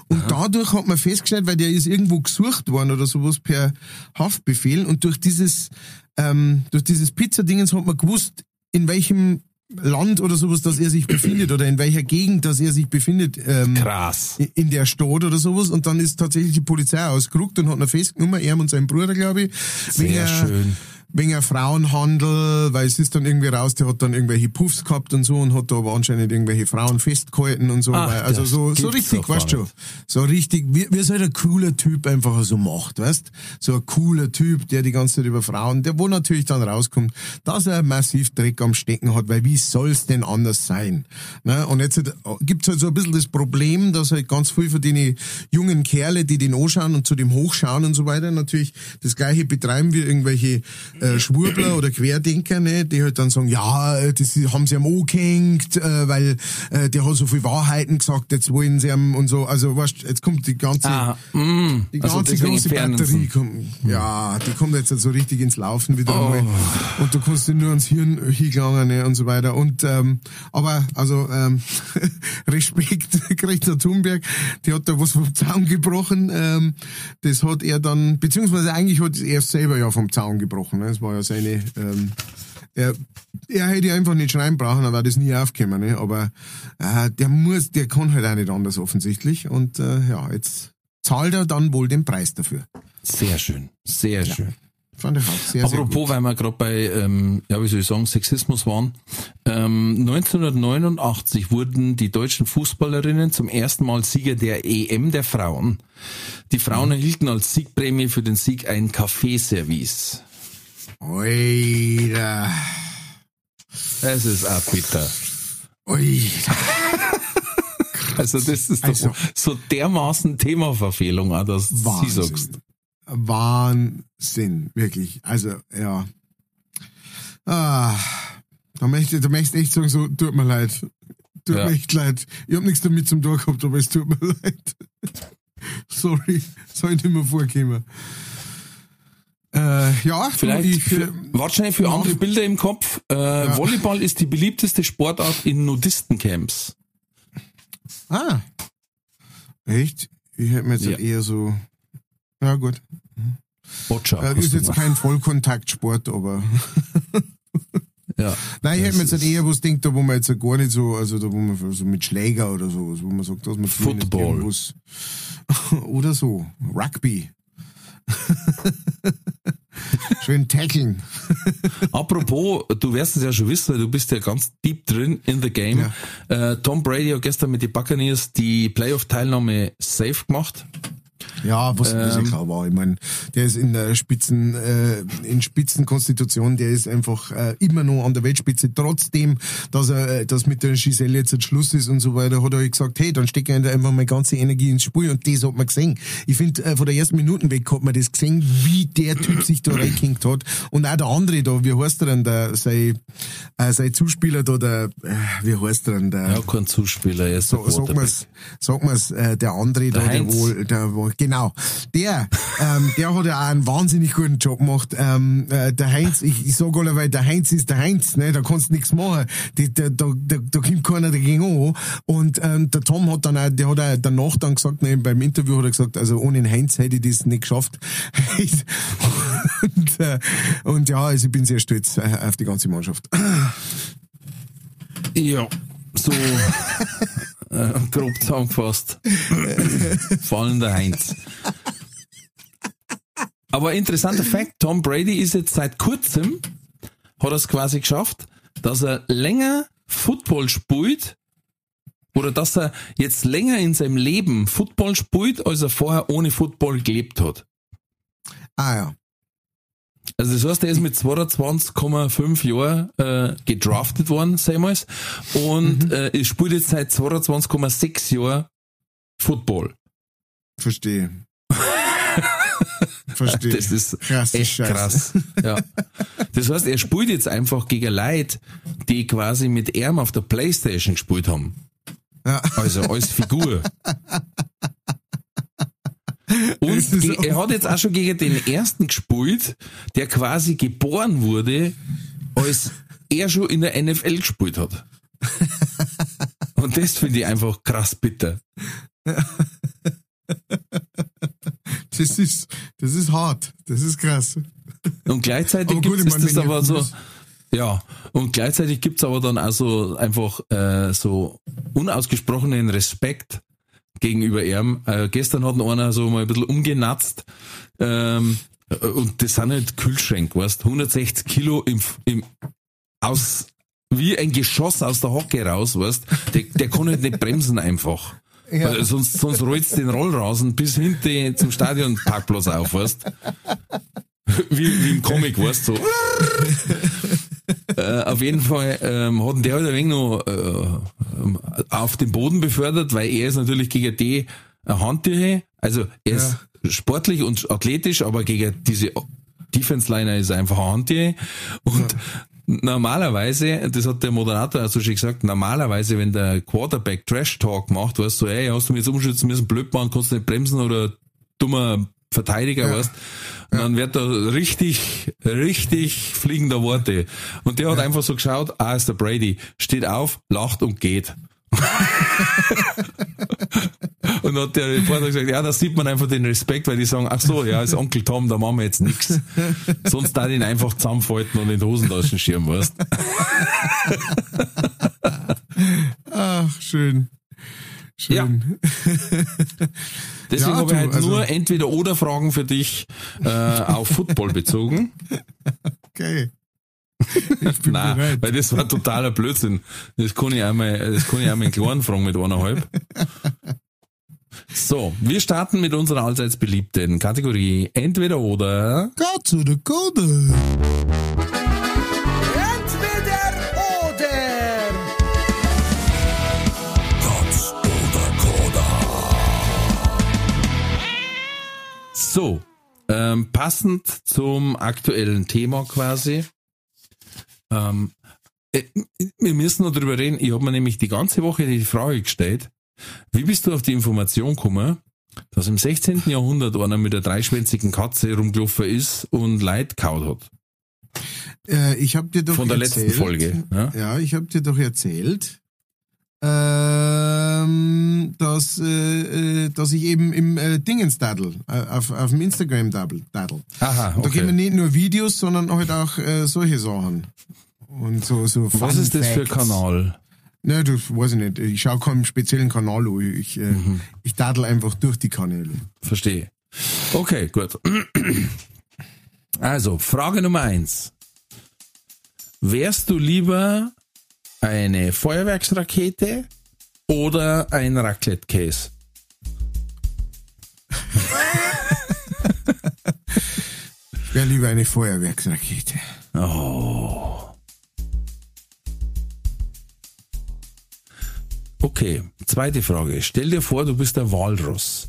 Und Aha. dadurch hat man festgestellt, weil der ist irgendwo gesucht worden oder sowas per Haftbefehl und durch dieses ähm, durch dieses Pizzadingens hat man gewusst, in welchem Land oder sowas, dass er sich befindet oder in welcher Gegend, dass er sich befindet. Ähm, Krass. In der Stadt oder sowas. Und dann ist tatsächlich die Polizei ausgerückt und hat ihn festgenommen, er und sein Bruder, glaube ich. Sehr schön wegen Frauenhandel, weil es ist dann irgendwie raus, der hat dann irgendwelche Puffs gehabt und so und hat da aber anscheinend irgendwelche Frauen festgehalten und so. Ach, weil, also so, so richtig, weißt du, so richtig, wie, wie es halt ein cooler Typ einfach so macht, weißt So ein cooler Typ, der die ganze Zeit über Frauen, der wo natürlich dann rauskommt, dass er massiv Dreck am Stecken hat, weil wie soll's denn anders sein? Ne? Und jetzt gibt's halt so ein bisschen das Problem, dass halt ganz viel von den jungen Kerle, die den anschauen und zu dem hochschauen und so weiter, natürlich das gleiche betreiben wie irgendwelche äh, Schwurbler oder Querdenker, ne, die halt dann sagen, ja, das haben sie am O gehängt, äh, weil äh, der hat so viel Wahrheiten gesagt, jetzt wollen sie am und so. Also weißt, jetzt kommt die ganze, ah, mm, die also ganze große Batterie, kommt, ja, die kommt jetzt so richtig ins Laufen wieder oh. Und du kannst dir nur ans Hirn hingelangen ne, und so weiter. Und ähm, aber also ähm, Respekt, Greta Thunberg, die hat da was vom Zaun gebrochen. Ähm, das hat er dann, beziehungsweise eigentlich hat er selber ja vom Zaun gebrochen. Ne? Das war ja seine. Ähm, er, er hätte einfach nicht schreien brauchen, dann wäre das nie aufgekommen. Ne? Aber äh, der muss, der kann halt auch nicht anders offensichtlich. Und äh, ja, jetzt zahlt er dann wohl den Preis dafür. Sehr schön, sehr ja. schön. Fand ich auch sehr, Apropos, sehr weil wir gerade bei, ähm, ja, wie soll ich sagen, Sexismus waren. Ähm, 1989 wurden die deutschen Fußballerinnen zum ersten Mal Sieger der EM der Frauen. Die Frauen mhm. erhielten als Siegprämie für den Sieg ein Kaffeeservice. Oida. Es ist auch bitter. Oida. also das ist also, doch so dermaßen Themaverfehlung, dass Wahnsinn. Sie sagst. Wahnsinn, wirklich. Also, ja. Ah, da möchte, da möchte ich echt sagen, so, tut mir leid. Tut ja. mir echt leid. Ich hab nichts damit zum Tor gehabt, aber es tut mir leid. Sorry, soll nicht mehr vorkommen. Äh, ja, vielleicht. Ich, für, wahrscheinlich für andere Bilder im Kopf. Äh, ja. Volleyball ist die beliebteste Sportart in Nudistencamps. Ah. Echt? Ich hätte mir jetzt ja. eher so ja, gut. Boccia. Äh, ist jetzt kein Vollkontaktsport, aber. ja. Nein, ich hätte mir jetzt halt eher was denkt, da wo man jetzt gar nicht so, also da wo man so mit Schläger oder so, wo man sagt, dass man Football. Muss. oder so. Rugby. Schön tackeln. Apropos, du wirst es ja schon wissen, weil du bist ja ganz deep drin in the game. Ja. Äh, Tom Brady hat gestern mit den Buccaneers die Playoff-Teilnahme safe gemacht. Ja, was, ähm, ja klar war. Ich meine, der ist in der Spitzen, äh, in Spitzenkonstitution, der ist einfach äh, immer noch an der Weltspitze, trotzdem, dass er, äh, dass mit der Giselle jetzt ein Schluss ist und so weiter, hat er gesagt, hey, dann stecke ich einfach meine ganze Energie ins Spiel und das hat man gesehen. Ich finde, äh, von der ersten Minuten weg hat man das gesehen, wie der Typ sich da reingekinkt hat. Und auch der andere da, wie heißt der denn, der, sein, äh, sein Zuspieler da, der, äh, wie heißt der denn, der? Ja, kein Zuspieler, er ist so, Sag mal's, sag mal's, äh, der andere der da, Heinz. der wohl, der wohl, genau. Der, ähm, der hat ja auch einen wahnsinnig guten Job gemacht. Ähm, äh, der Heinz, ich, ich sag alle, weil der Heinz ist der Heinz, ne? da kannst du nichts machen. Die, der, da, da, da kommt keiner dagegen an. Und ähm, der Tom hat dann auch, der hat auch danach dann gesagt, ne, beim Interview hat er gesagt, also ohne den Heinz hätte ich das nicht geschafft. und, äh, und ja, also ich bin sehr stolz äh, auf die ganze Mannschaft. Ja, so äh, grob zusammengefasst. Vor allem der Heinz. Aber interessanter Fakt, Tom Brady ist jetzt seit kurzem, hat er es quasi geschafft, dass er länger Football spielt, oder dass er jetzt länger in seinem Leben Football spielt, als er vorher ohne Football gelebt hat. Ah ja. Also das heißt, er ist mit 22,5 Jahren äh, gedraftet worden, sehmals, und mhm. äh, spielt jetzt seit 22,6 Jahren Football. Verstehe. Verstehe. Das ist krass, echt Scheiße. krass. Ja. Das heißt, er spielt jetzt einfach gegen Leute, die quasi mit ihm auf der Playstation gespielt haben. Ja. Also als Figur. Und er hat jetzt auch schon gegen den ersten gespielt, der quasi geboren wurde, als er schon in der NFL gespielt hat. Und das finde ich einfach krass bitter. Das ist, das ist hart. Das ist krass. Und gleichzeitig gibt es das aber so, ja, und gleichzeitig gibt's aber dann also einfach äh, so unausgesprochenen Respekt gegenüber ihm. Äh, gestern hat einer so mal ein bisschen umgenatzt. Ähm, und das sind halt Kühlschränke, weißt 160 Kilo im, im, aus, wie ein Geschoss aus der Hocke raus, weißt der, der kann halt nicht bremsen einfach. Ja. Weil sonst, sonst rollst den Rollrasen bis hinten zum Stadionparkplatz auf, weißt wie, wie im Comic, weißt du. So. Äh, auf jeden Fall ähm, hat der halt ein wenig noch äh, auf den Boden befördert, weil er ist natürlich gegen die eine Handtüre, also er ist ja. sportlich und athletisch, aber gegen diese Defense-Liner ist einfach Anti. Und normalerweise, das hat der Moderator also schon gesagt, normalerweise, wenn der Quarterback Trash-Talk macht, weißt du, ey, hast du mir jetzt umschützen müssen, blöd machen, kannst du nicht bremsen oder dummer Verteidiger, ja. weißt und dann wird da richtig, richtig fliegender Worte. Und der hat ja. einfach so geschaut, ah, ist der Brady, steht auf, lacht und geht. und dann hat der Reporter gesagt, ja, da sieht man einfach den Respekt, weil die sagen, ach so, ja, ist Onkel Tom, da machen wir jetzt nichts. Sonst da ihn einfach zusammenfalten und in die Hosentaschen schirmen, weißt Ach, schön. Schön. Ja. Deswegen ja, habe ich halt also nur entweder oder Fragen für dich äh, auf Football bezogen. Okay. Nein, bereit. weil das war totaler Blödsinn. Das kann ich einmal, das kann ich einmal in Kleinen fragen mit eineinhalb. So, wir starten mit unserer allseits beliebten Kategorie Entweder oder. Gott oder Code. So, ähm, passend zum aktuellen Thema quasi ähm, äh, wir müssen noch drüber reden. Ich habe mir nämlich die ganze Woche die Frage gestellt, wie bist du auf die Information gekommen, dass im 16. Jahrhundert einer mit der dreischwänzigen Katze rumgelaufen ist und Leid kaut hat? Äh, ich habe dir doch Von der erzählt, letzten Folge. Ja, ja ich habe dir doch erzählt, ähm, dass, äh, äh, dass ich eben im äh, Dingens daddel, äh, auf, auf dem Instagram daddel. daddel. Aha, okay. Da geben nicht nur Videos, sondern halt auch äh, solche Sachen. Und so, so Was ist das für ein Kanal? Ne, das weiß ich nicht. Ich schaue keinen speziellen Kanal an. Ich, äh, mhm. ich daddel einfach durch die Kanäle. Verstehe. Okay, gut. Also, Frage Nummer eins. Wärst du lieber eine Feuerwerksrakete oder ein Raclette-Case? ich wäre lieber eine Feuerwerksrakete. Oh. Okay, zweite Frage. Stell dir vor, du bist der Walross.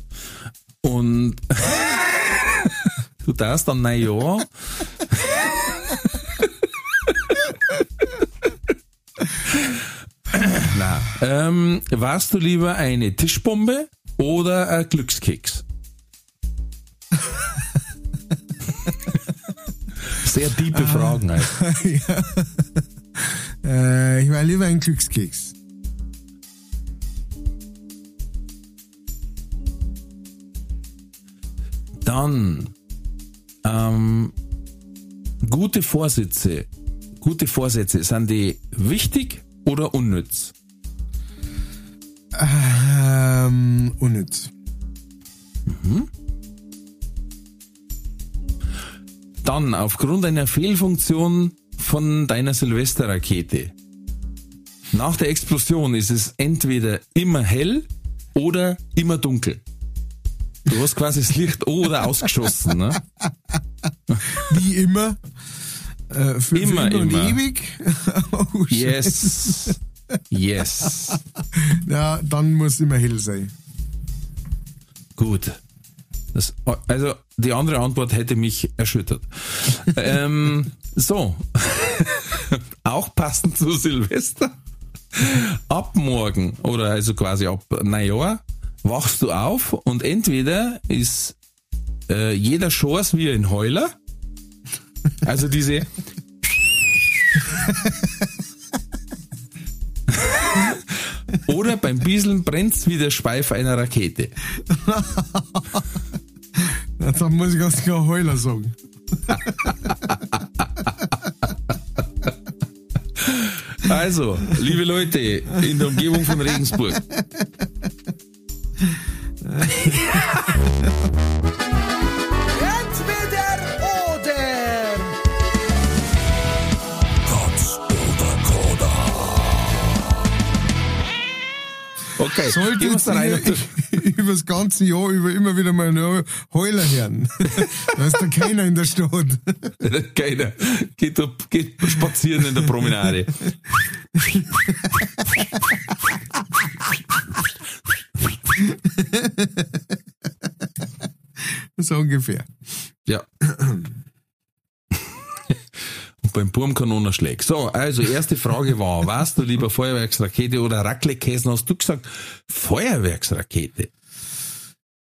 Und du darfst dann, na ja. Na, ähm, warst du lieber eine Tischbombe oder ein Glückskeks? Sehr tiefe Fragen halt. ja. äh, ich war lieber ein Glückskeks. Dann ähm, gute Vorsätze. Gute Vorsätze, sind die wichtig oder unnütz? Ähm, unnütz. Mhm. Dann aufgrund einer Fehlfunktion von deiner Silvesterrakete. Nach der Explosion ist es entweder immer hell oder immer dunkel. Du hast quasi das Licht oder ausgeschossen, ne? Wie immer. Äh, für immer, immer und ewig. oh, yes. Yes. Ja, dann muss immer hell sein. Gut. Das, also die andere Antwort hätte mich erschüttert. ähm, so. Auch passend zu Silvester. Ab morgen oder also quasi ab Neujahr wachst du auf und entweder ist äh, jeder Chance wie ein Heuler, also diese oder beim Bieseln brennt's wie der Schweif einer Rakete. Jetzt muss ich ganz klar Heuler sagen. Also, liebe Leute in der Umgebung von Regensburg, Okay, Sollte jetzt über das ganze Jahr über immer wieder mal einen Heuler hören. Da ist da keiner in der Stadt. Keiner. Geht, geht spazieren in der Promenade. So ungefähr. Ja. Beim Burmkanonenschläg. So, also erste Frage war, warst du lieber Feuerwerksrakete oder Raclette-Käsen? Hast du gesagt Feuerwerksrakete?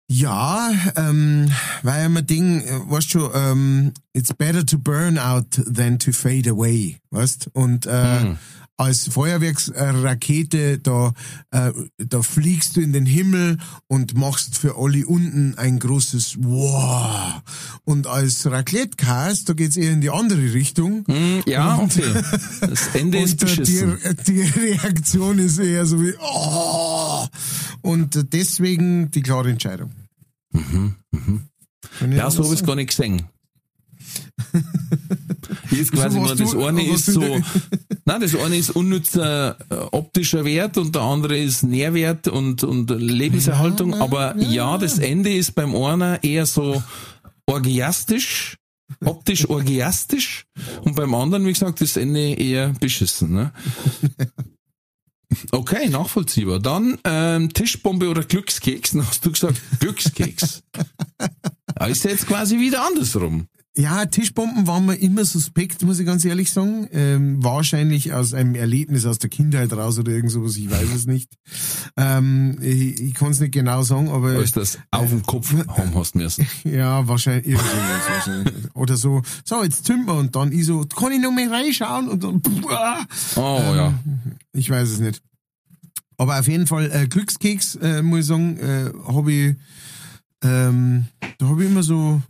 Ja, ähm, weil man Ding, weißt du, ähm, it's better to burn out than to fade away, weißt? Und äh, hm als Feuerwerksrakete, da, äh, da fliegst du in den Himmel und machst für alle unten ein großes Wow. Und als Raclette-Cast, da geht's eher in die andere Richtung. Mm, ja, und, okay. Das Ende ist beschissen. Die, die Reaktion ist eher so wie Oh. Und deswegen die klare Entscheidung. Mhm, mhm. Ja, so habe ich gar nicht gesehen. Hier ist quasi so, das du, eine ist so, nein, das eine ist unnützer äh, optischer Wert und der andere ist Nährwert und, und Lebenserhaltung. Ja, aber ja. ja, das Ende ist beim einen eher so orgiastisch, optisch orgiastisch und beim anderen, wie gesagt, das Ende eher beschissen. Ne? Okay, nachvollziehbar. Dann ähm, Tischbombe oder Glückskeks. Dann hast du gesagt Glückskeks. Da ist jetzt quasi wieder andersrum. Ja, Tischbomben waren mir immer suspekt, muss ich ganz ehrlich sagen. Ähm, wahrscheinlich aus einem Erlebnis aus der Kindheit raus oder irgend sowas, ich weiß es nicht. Ähm, ich ich kann es nicht genau sagen, aber... Als das auf dem Kopf äh, haben hast müssen. Ja, wahrscheinlich irgendwas wahrscheinlich. Oder so, so, jetzt zünden wir und dann ich so, kann ich noch mal reinschauen? Und dann... Oh, ähm, ja. Ich weiß es nicht. Aber auf jeden Fall äh, Glückskeks, äh, muss ich sagen, äh, habe ich... Ähm, da habe ich immer so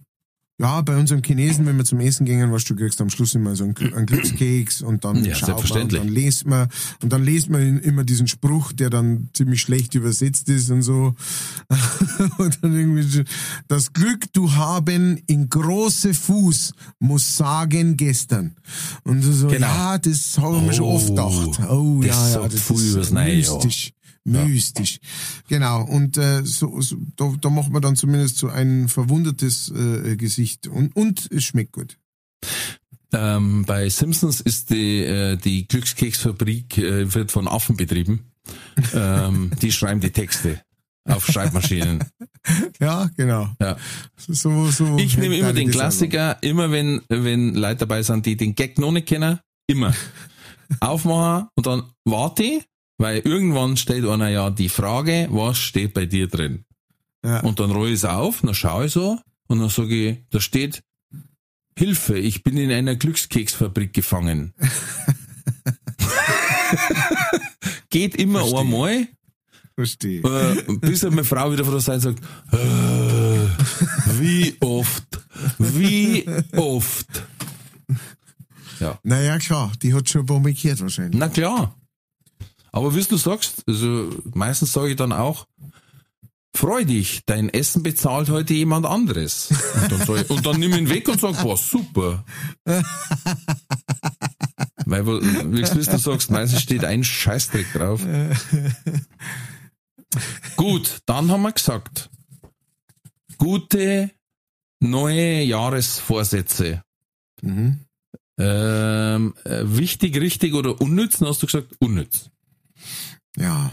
ja, bei unserem Chinesen, wenn wir zum Essen gingen, was du kriegst am Schluss immer so einen, einen Glückskeks und dann ja, schaut man und dann lest man und dann lest man immer diesen Spruch, der dann ziemlich schlecht übersetzt ist und so. und dann irgendwie das Glück du haben in große Fuß muss sagen gestern. Und so, genau. ja, das habe ich mir schon oft oh, gedacht. Oh das ja, ja, das ist mystisch. Ja mystisch. Ja. Genau, und äh, so, so, da, da macht man dann zumindest so ein verwundertes äh, Gesicht und, und es schmeckt gut. Ähm, bei Simpsons ist die, äh, die Glückskeksfabrik äh, wird von Affen betrieben. ähm, die schreiben die Texte auf Schreibmaschinen. ja, genau. Ja. So, so ich nehme immer den Klassiker, immer wenn, wenn Leute dabei sind, die den Gag noch nicht kennen, immer aufmachen und dann warte weil irgendwann steht einer ja die Frage, was steht bei dir drin? Ja. Und dann roll ich es auf, dann schaue ich so und dann sage ich, da steht Hilfe, ich bin in einer Glückskeksfabrik gefangen. Geht immer Versteh. einmal. Verstehe. Äh, bis meine Frau wieder von der Seite sagt, äh, wie oft, wie oft. Ja. Naja, klar, die hat schon bombardiert wahrscheinlich. Na klar. Aber wie du sagst, also meistens sage ich dann auch, freu dich, dein Essen bezahlt heute jemand anderes. Und dann, ich, und dann nimm ihn weg und sag, boah, super. Weil, wie du sagst, meistens steht ein Scheißdreck drauf. Gut, dann haben wir gesagt, gute neue Jahresvorsätze. Mhm. Ähm, äh, wichtig, richtig oder unnütz? Dann hast du gesagt, unnütz. Ja.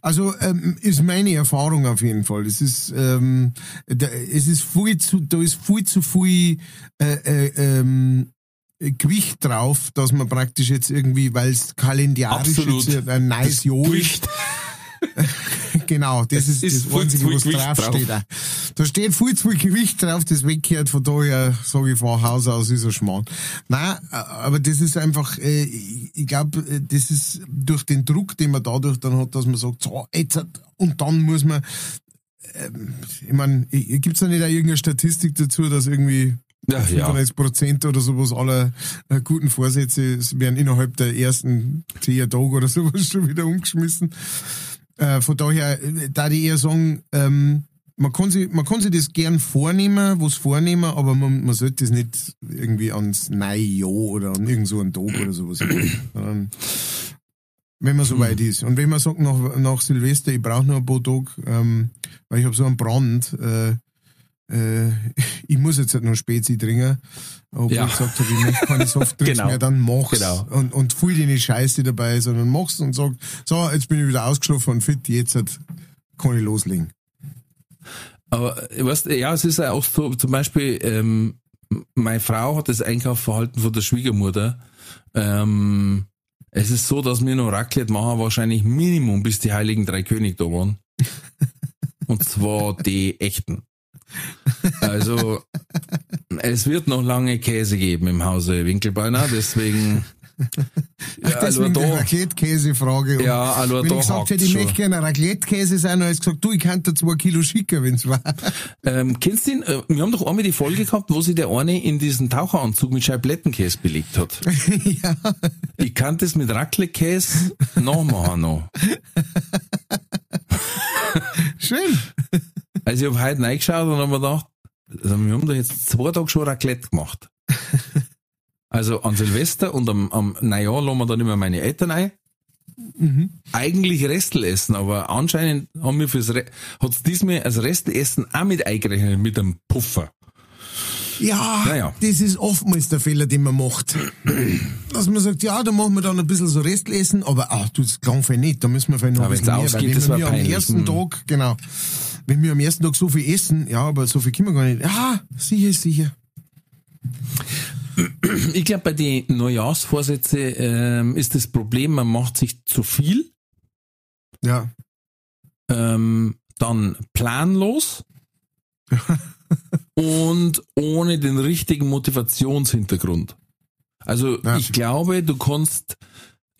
Also ähm, ist meine Erfahrung auf jeden Fall. Es ist ähm, da, es ist viel zu da ist viel zu viel äh, äh, ähm, Gewicht drauf, dass man praktisch jetzt irgendwie, weil es kalendarisch Absolut. ein nice Jahr ist, genau, das ist, ist das Einzige, was draufsteht. Drauf. Da steht viel zu viel Gewicht drauf, das weggehört, von daher sage ich von Haus aus ist er Schmarrn. Nein, aber das ist einfach, äh, ich glaube, äh, das ist durch den Druck, den man dadurch dann hat, dass man sagt, so, jetzt, und dann muss man, ähm, ich meine, gibt es da nicht auch irgendeine Statistik dazu, dass irgendwie ja, 95 Prozent ja. oder sowas aller äh, guten Vorsätze werden innerhalb der ersten zehn Tage oder sowas schon wieder umgeschmissen. Äh, von daher, da die eher sagen, ähm, man kann sich, man kann sich das gern vornehmen, was vornehmen, aber man, man sollte das nicht irgendwie ans Jahr oder an irgend so einen Tag oder sowas machen. wenn man so weit ist. Und wenn man sagt nach, nach Silvester, ich brauche noch ein paar Tage, ähm, weil ich habe so einen Brand, äh, äh, ich muss jetzt halt noch Spezi trinken, obwohl ja. ich gesagt habe, ich möchte keine Softdrinks genau. mehr, dann mach's. Genau. Und, und fühl dir nicht scheiße dabei, sondern mach's und sag, so, jetzt bin ich wieder ausgeschlafen und fit, jetzt halt kann ich loslegen. Aber, weißt ja, es ist ja auch so, zum Beispiel, ähm, meine Frau hat das Einkaufsverhalten von der Schwiegermutter. Ähm, es ist so, dass wir noch Raclette machen, wahrscheinlich Minimum, bis die Heiligen Drei König da waren. Und zwar die echten. Also, es wird noch lange Käse geben im Hause Winkelbeiner, deswegen Ach, Ja, deswegen die da- Raclette-Käse-Frage. Ja, also Wenn da ich gesagt hätte, ich möchte gerne Raclette-Käse sein, dann hätte ich gesagt, du, ich kann dir zwei Kilo schicken, wenn's war. Ähm, kennst du ihn? Äh, Wir haben doch einmal die Folge gehabt, wo sich der eine in diesen Taucheranzug mit Scheiblettenkäse belegt hat. ja. Ich kann das mit Raclette-Käse nachmachen noch. Schön. Also ich habe heute reingeschaut und habe mir gedacht, also wir haben da jetzt zwei Tage schon Raclette gemacht. Also an Silvester und am, am Neujahr lassen wir dann immer meine Eltern ein. Eigentlich Restel essen, aber anscheinend haben wir fürs Re hat's diesmal als Restelessen auch mit eingerechnet mit einem Puffer. Ja, Naja. das ist oftmals der Fehler, den man macht. Dass man sagt, ja, da machen wir dann ein bisschen so Restlesen, aber ach, du, das klang viel nicht, da müssen wir vielleicht noch Ja, ein bisschen mehr, ausgeht, weil wenn wir wär am ersten Hm. Tag, genau, wenn wir am ersten Tag so viel essen, ja, aber so viel können wir gar nicht. Ja, sicher, sicher. Ich glaube, bei den Neujahrsvorsätze ähm, ist das Problem, man macht sich zu viel, Ja, ähm, dann planlos und ohne den richtigen Motivationshintergrund. Also Ja. ich glaube, du kannst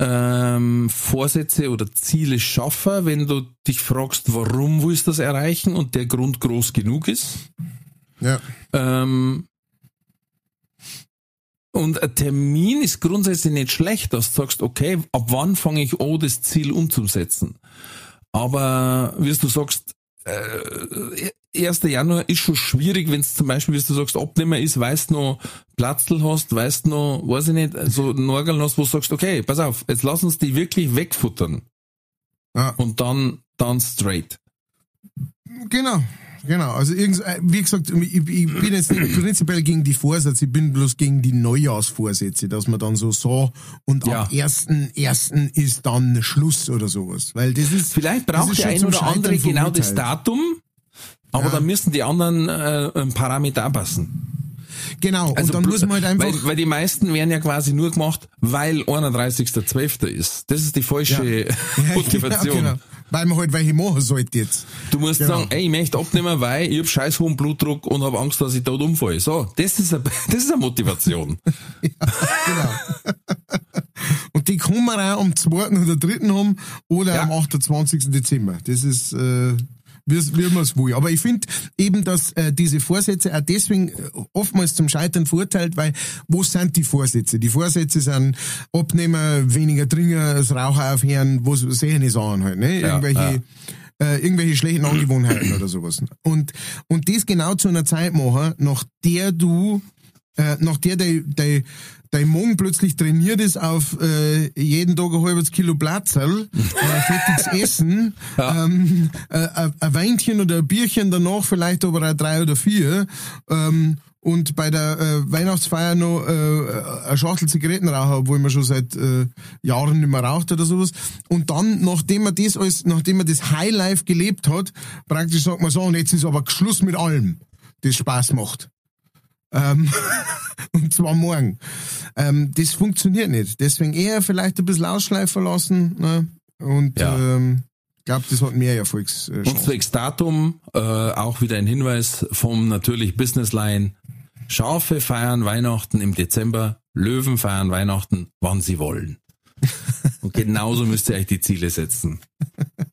ähm, Vorsätze oder Ziele schaffen, wenn du dich fragst, warum willst du das erreichen und der Grund groß genug ist. ja, Ähm, und ein Termin ist grundsätzlich nicht schlecht, dass du sagst, okay, ab wann fange ich an, das Ziel umzusetzen. Aber wie du sagst, äh, 1. Januar ist schon schwierig, wenn es zum Beispiel, wie du sagst, Abnehmer ist, weißt noch Platzl hast, weißt noch, weiß ich nicht, so Norgeln hast, wo du sagst, okay, pass auf, jetzt lass uns die wirklich wegfuttern. ja. Und dann, dann straight. Genau, genau. Also äh, wie gesagt, ich, bin jetzt nicht prinzipiell gegen die Vorsätze, ich bin bloß gegen die Neujahrsvorsätze, dass man dann so so und Ja. ab ersten ersten ist dann Schluss oder sowas, weil das ist Vielleicht das braucht ist der ein oder andere genau das. Datum, aber Ja. dann müssen die anderen äh, Parameter passen. Genau. Also und dann muss man halt einfach weil, weil die meisten werden ja quasi nur gemacht, weil 31.12. ist. Das ist die falsche Motivation. Ja, genau. Weil man halt welche machen sollte jetzt. Du musst Genau. sagen, ey, ich möchte abnehmen, weil ich hab scheiß hohen Blutdruck und habe Angst, dass ich dort umfalle. So, das ist eine, das ist eine Motivation. Genau. und die kann man auch am 2. oder 3. haben oder Ja. am 28. Dezember. Das ist, äh, wie, wie man es will. Aber ich finde eben, dass äh, diese Vorsätze auch deswegen äh, oftmals zum Scheitern verurteilt, weil wo sind die Vorsätze? Die Vorsätze sind Abnehmen, weniger trinken, das Rauchen aufhören, wo solche Sachen halt, ne? Ja, Irgendwelche, Äh, irgendwelche schlechten Angewohnheiten oder sowas. Und, und das genau zu einer Zeit machen, nach der du äh, nach der dein, dein, dein Magen plötzlich trainiert ist auf äh, jeden Tag ein halbes Kilo Platzerl, äh, fettiges Essen, ähm, äh, ein ein Weinchen oder ein Bierchen danach, vielleicht aber auch drei oder vier, ähm, und bei der äh, Weihnachtsfeier noch äh, eine Schachtel Zigaretten rauchen, obwohl man schon seit äh, Jahren nicht mehr raucht oder sowas. Und dann, nachdem man das alles, nachdem man das Highlife gelebt hat, praktisch sagt man so, und jetzt ist aber Schluss mit allem, das Spaß macht. Ähm, und zwar morgen. Ähm, das funktioniert nicht. Deswegen eher vielleicht ein bisschen ausschleifen lassen. Ne? Und Ja. ähm, glaube, das hat mehr Und Erfolgschancen. zwecks Datum, äh, auch wieder ein Hinweis vom natürlich Businessline. Schafe feiern Weihnachten im Dezember, Löwen feiern Weihnachten, wann sie wollen. Und genauso müsst ihr euch die Ziele setzen.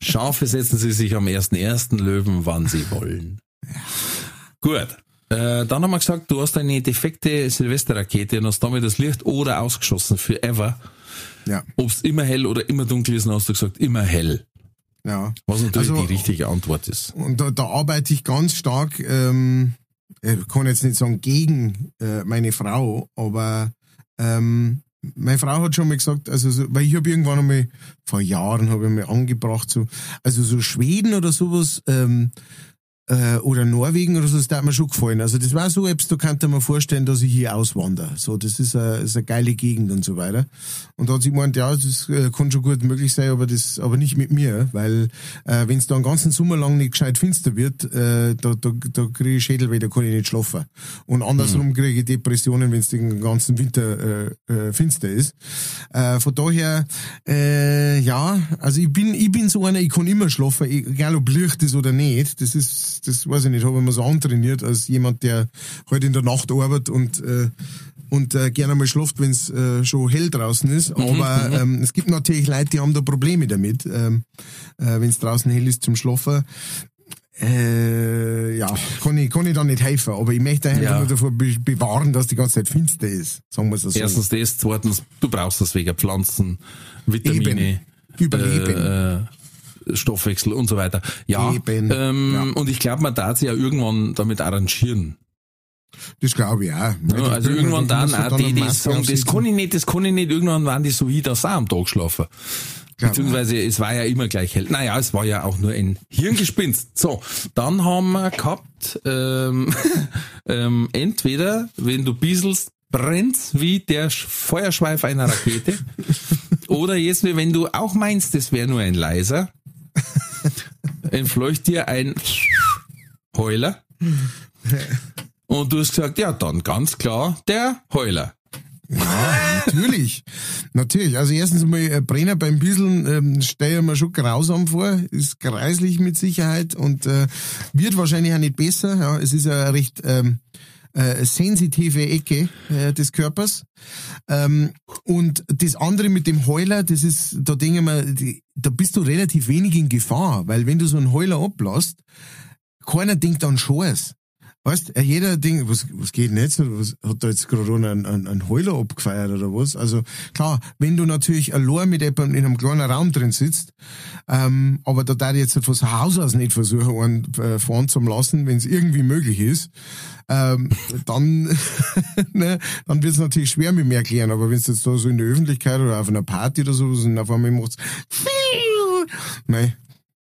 Schafe setzen sie sich am 1.1. Löwen, wann sie wollen. Gut. Äh, dann haben wir gesagt, du hast eine defekte Silvesterrakete und hast damit das Licht oder ausgeschossen für ever. Ja, Ob es immer hell oder immer dunkel ist, dann hast du gesagt, immer hell. ja. Was natürlich Also- die richtige Antwort ist. Und da, da arbeite ich ganz stark, ähm, ich kann jetzt nicht sagen gegen äh, meine Frau, aber ähm, meine Frau hat schon mal gesagt, also so, weil ich habe irgendwann einmal, vor Jahren habe ich mal angebracht, so, also so Schweden oder sowas, ähm, äh, oder Norwegen oder so, das hat mir schon gefallen. Also das war so, etwas, da könnte man vorstellen, dass ich hier auswandere. So, das ist eine, ist eine geile Gegend und so weiter. Und da hat sie gemeint, ja, das äh, kann schon gut möglich sein, aber das, aber nicht mit mir, weil äh, wenn es da einen ganzen Sommer lang nicht gescheit finster wird, äh, da, da, da kriege ich Schädel, weil da kann ich nicht schlafen. Und andersrum mhm. kriege ich Depressionen, wenn es den ganzen Winter äh, äh, finster ist. Äh, von daher, äh, ja, also ich bin, ich bin so einer, ich kann immer schlafen, egal ob Licht ist oder nicht. Das ist, das weiß ich nicht, habe ich mir so antrainiert als jemand, der heute halt in der Nacht arbeitet und äh, und äh, gerne mal schlaft, wenn es äh, schon hell draußen ist. Mhm, Aber mhm. ähm, es gibt natürlich Leute, die haben da Probleme damit, ähm, äh, wenn es draußen hell ist zum Schlafen. Äh, ja, kann ich, kann ich da nicht helfen, aber ich möchte einfach ja. nur davor be bewahren, dass die ganze Zeit finster ist, sagen wir es so. Erstens das, zweitens, du brauchst das wegen Pflanzen, Vitamine. Eben. Überleben. Stoffwechsel und so weiter. Ja, ähm, ja. und ich glaube, man darf sich ja irgendwann damit arrangieren. Das glaube ich auch. Ja, also irgendwann dann auch die, die sagen, das kann ich nicht, das kann ich nicht, irgendwann waren die so wie das auch am Tag schlafen. Beziehungsweise es war ja immer gleich hell. Naja, es war ja auch nur ein Hirngespinst. So, dann haben wir gehabt, ähm, ähm, entweder, wenn du bieselst, brennt's wie der Feuerschweif einer Rakete. oder jetzt, wenn du auch meinst, das wäre nur ein leiser, entfleucht dir ein Heuler. Und du hast gesagt, ja, dann ganz klar der Heuler. Ja, natürlich. natürlich. Also erstens mal, äh, Brenner beim Bisseln ähm, stelle ich mir schon grausam vor. Ist kreislich mit Sicherheit und äh, wird wahrscheinlich auch nicht besser. Ja, es ist eine recht ähm, äh, sensitive Ecke äh, des Körpers. Ähm, und das andere mit dem Heuler, das ist, da denke ich die, da bist du relativ wenig in Gefahr, weil wenn du so einen Heuler ablässt, keiner denkt an Schores. Weißt, jeder Ding, was, was geht nicht so, was hat da jetzt Corona einen, einen, einen Heuler abgefeiert oder was? Also klar, wenn du natürlich allein mit jemandem in einem kleinen Raum drin sitzt, ähm, aber da darf ich jetzt von Haus aus nicht versuchen, einen äh, fahren zu lassen, wenn es irgendwie möglich ist, ähm, dann, ne, dann wird es natürlich schwer mit mir erklären, aber wenn es jetzt da so in der Öffentlichkeit oder auf einer Party oder so und auf einmal macht's Nein,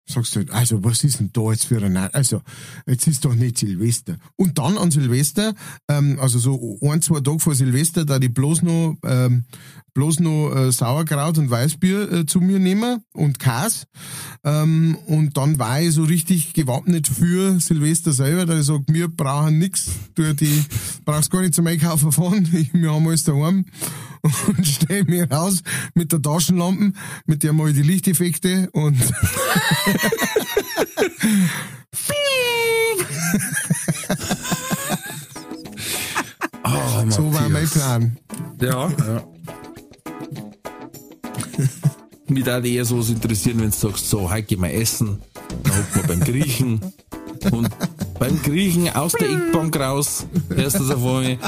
sagst du also was ist denn da jetzt für ein, also jetzt ist doch nicht Silvester. Und dann an Silvester, ähm, also so ein, zwei Tage vor Silvester, da die bloß noch, ähm, bloß noch äh, Sauerkraut und Weißbier äh, zu mir nehmen und Kas. Ähm, und dann war ich so richtig gewappnet für Silvester selber, da ich sag, wir brauchen nix, du die brauchst gar nicht zum Einkaufen fahren, wir haben alles daheim und stell mir raus mit der Taschenlampe, mit der mal die Lichteffekte und oh, so war mein Plan. Ja, ja. Mich würde eher so interessieren, wenn du sagst, so, heute gehen wir essen, dann hocken wir beim Griechen und beim Griechen aus der Eckbank raus, erst das auf einmal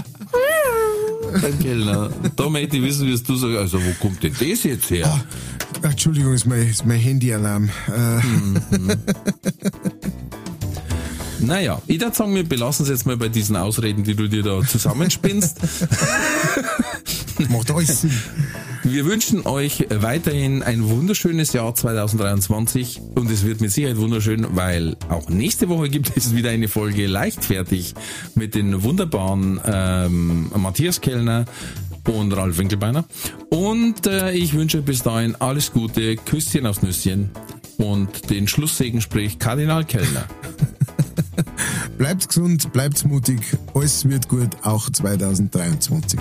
beim Kellner. Da möchte ich wissen, wie du sagst, also wo kommt denn das jetzt her? Oh, Entschuldigung, ist mein, ist mein Handyalarm. Äh. Mhm. Naja, ich würde sagen, wir belassen es jetzt mal bei diesen Ausreden, die du dir da zusammenspinnst. Macht alles Sinn. Wir wünschen euch weiterhin ein wunderschönes Jahr 2023 und es wird mit Sicherheit wunderschön, weil auch nächste Woche gibt es wieder eine Folge leichtfertig mit den wunderbaren ähm, Matthias Kellner und Ralf Winkelbeiner. Und äh, ich wünsche bis dahin alles Gute, Küsschen aufs Nüsschen und den Schlusssegen spricht Kardinal Kellner. bleibt gesund, bleibt mutig, alles wird gut, auch 2023.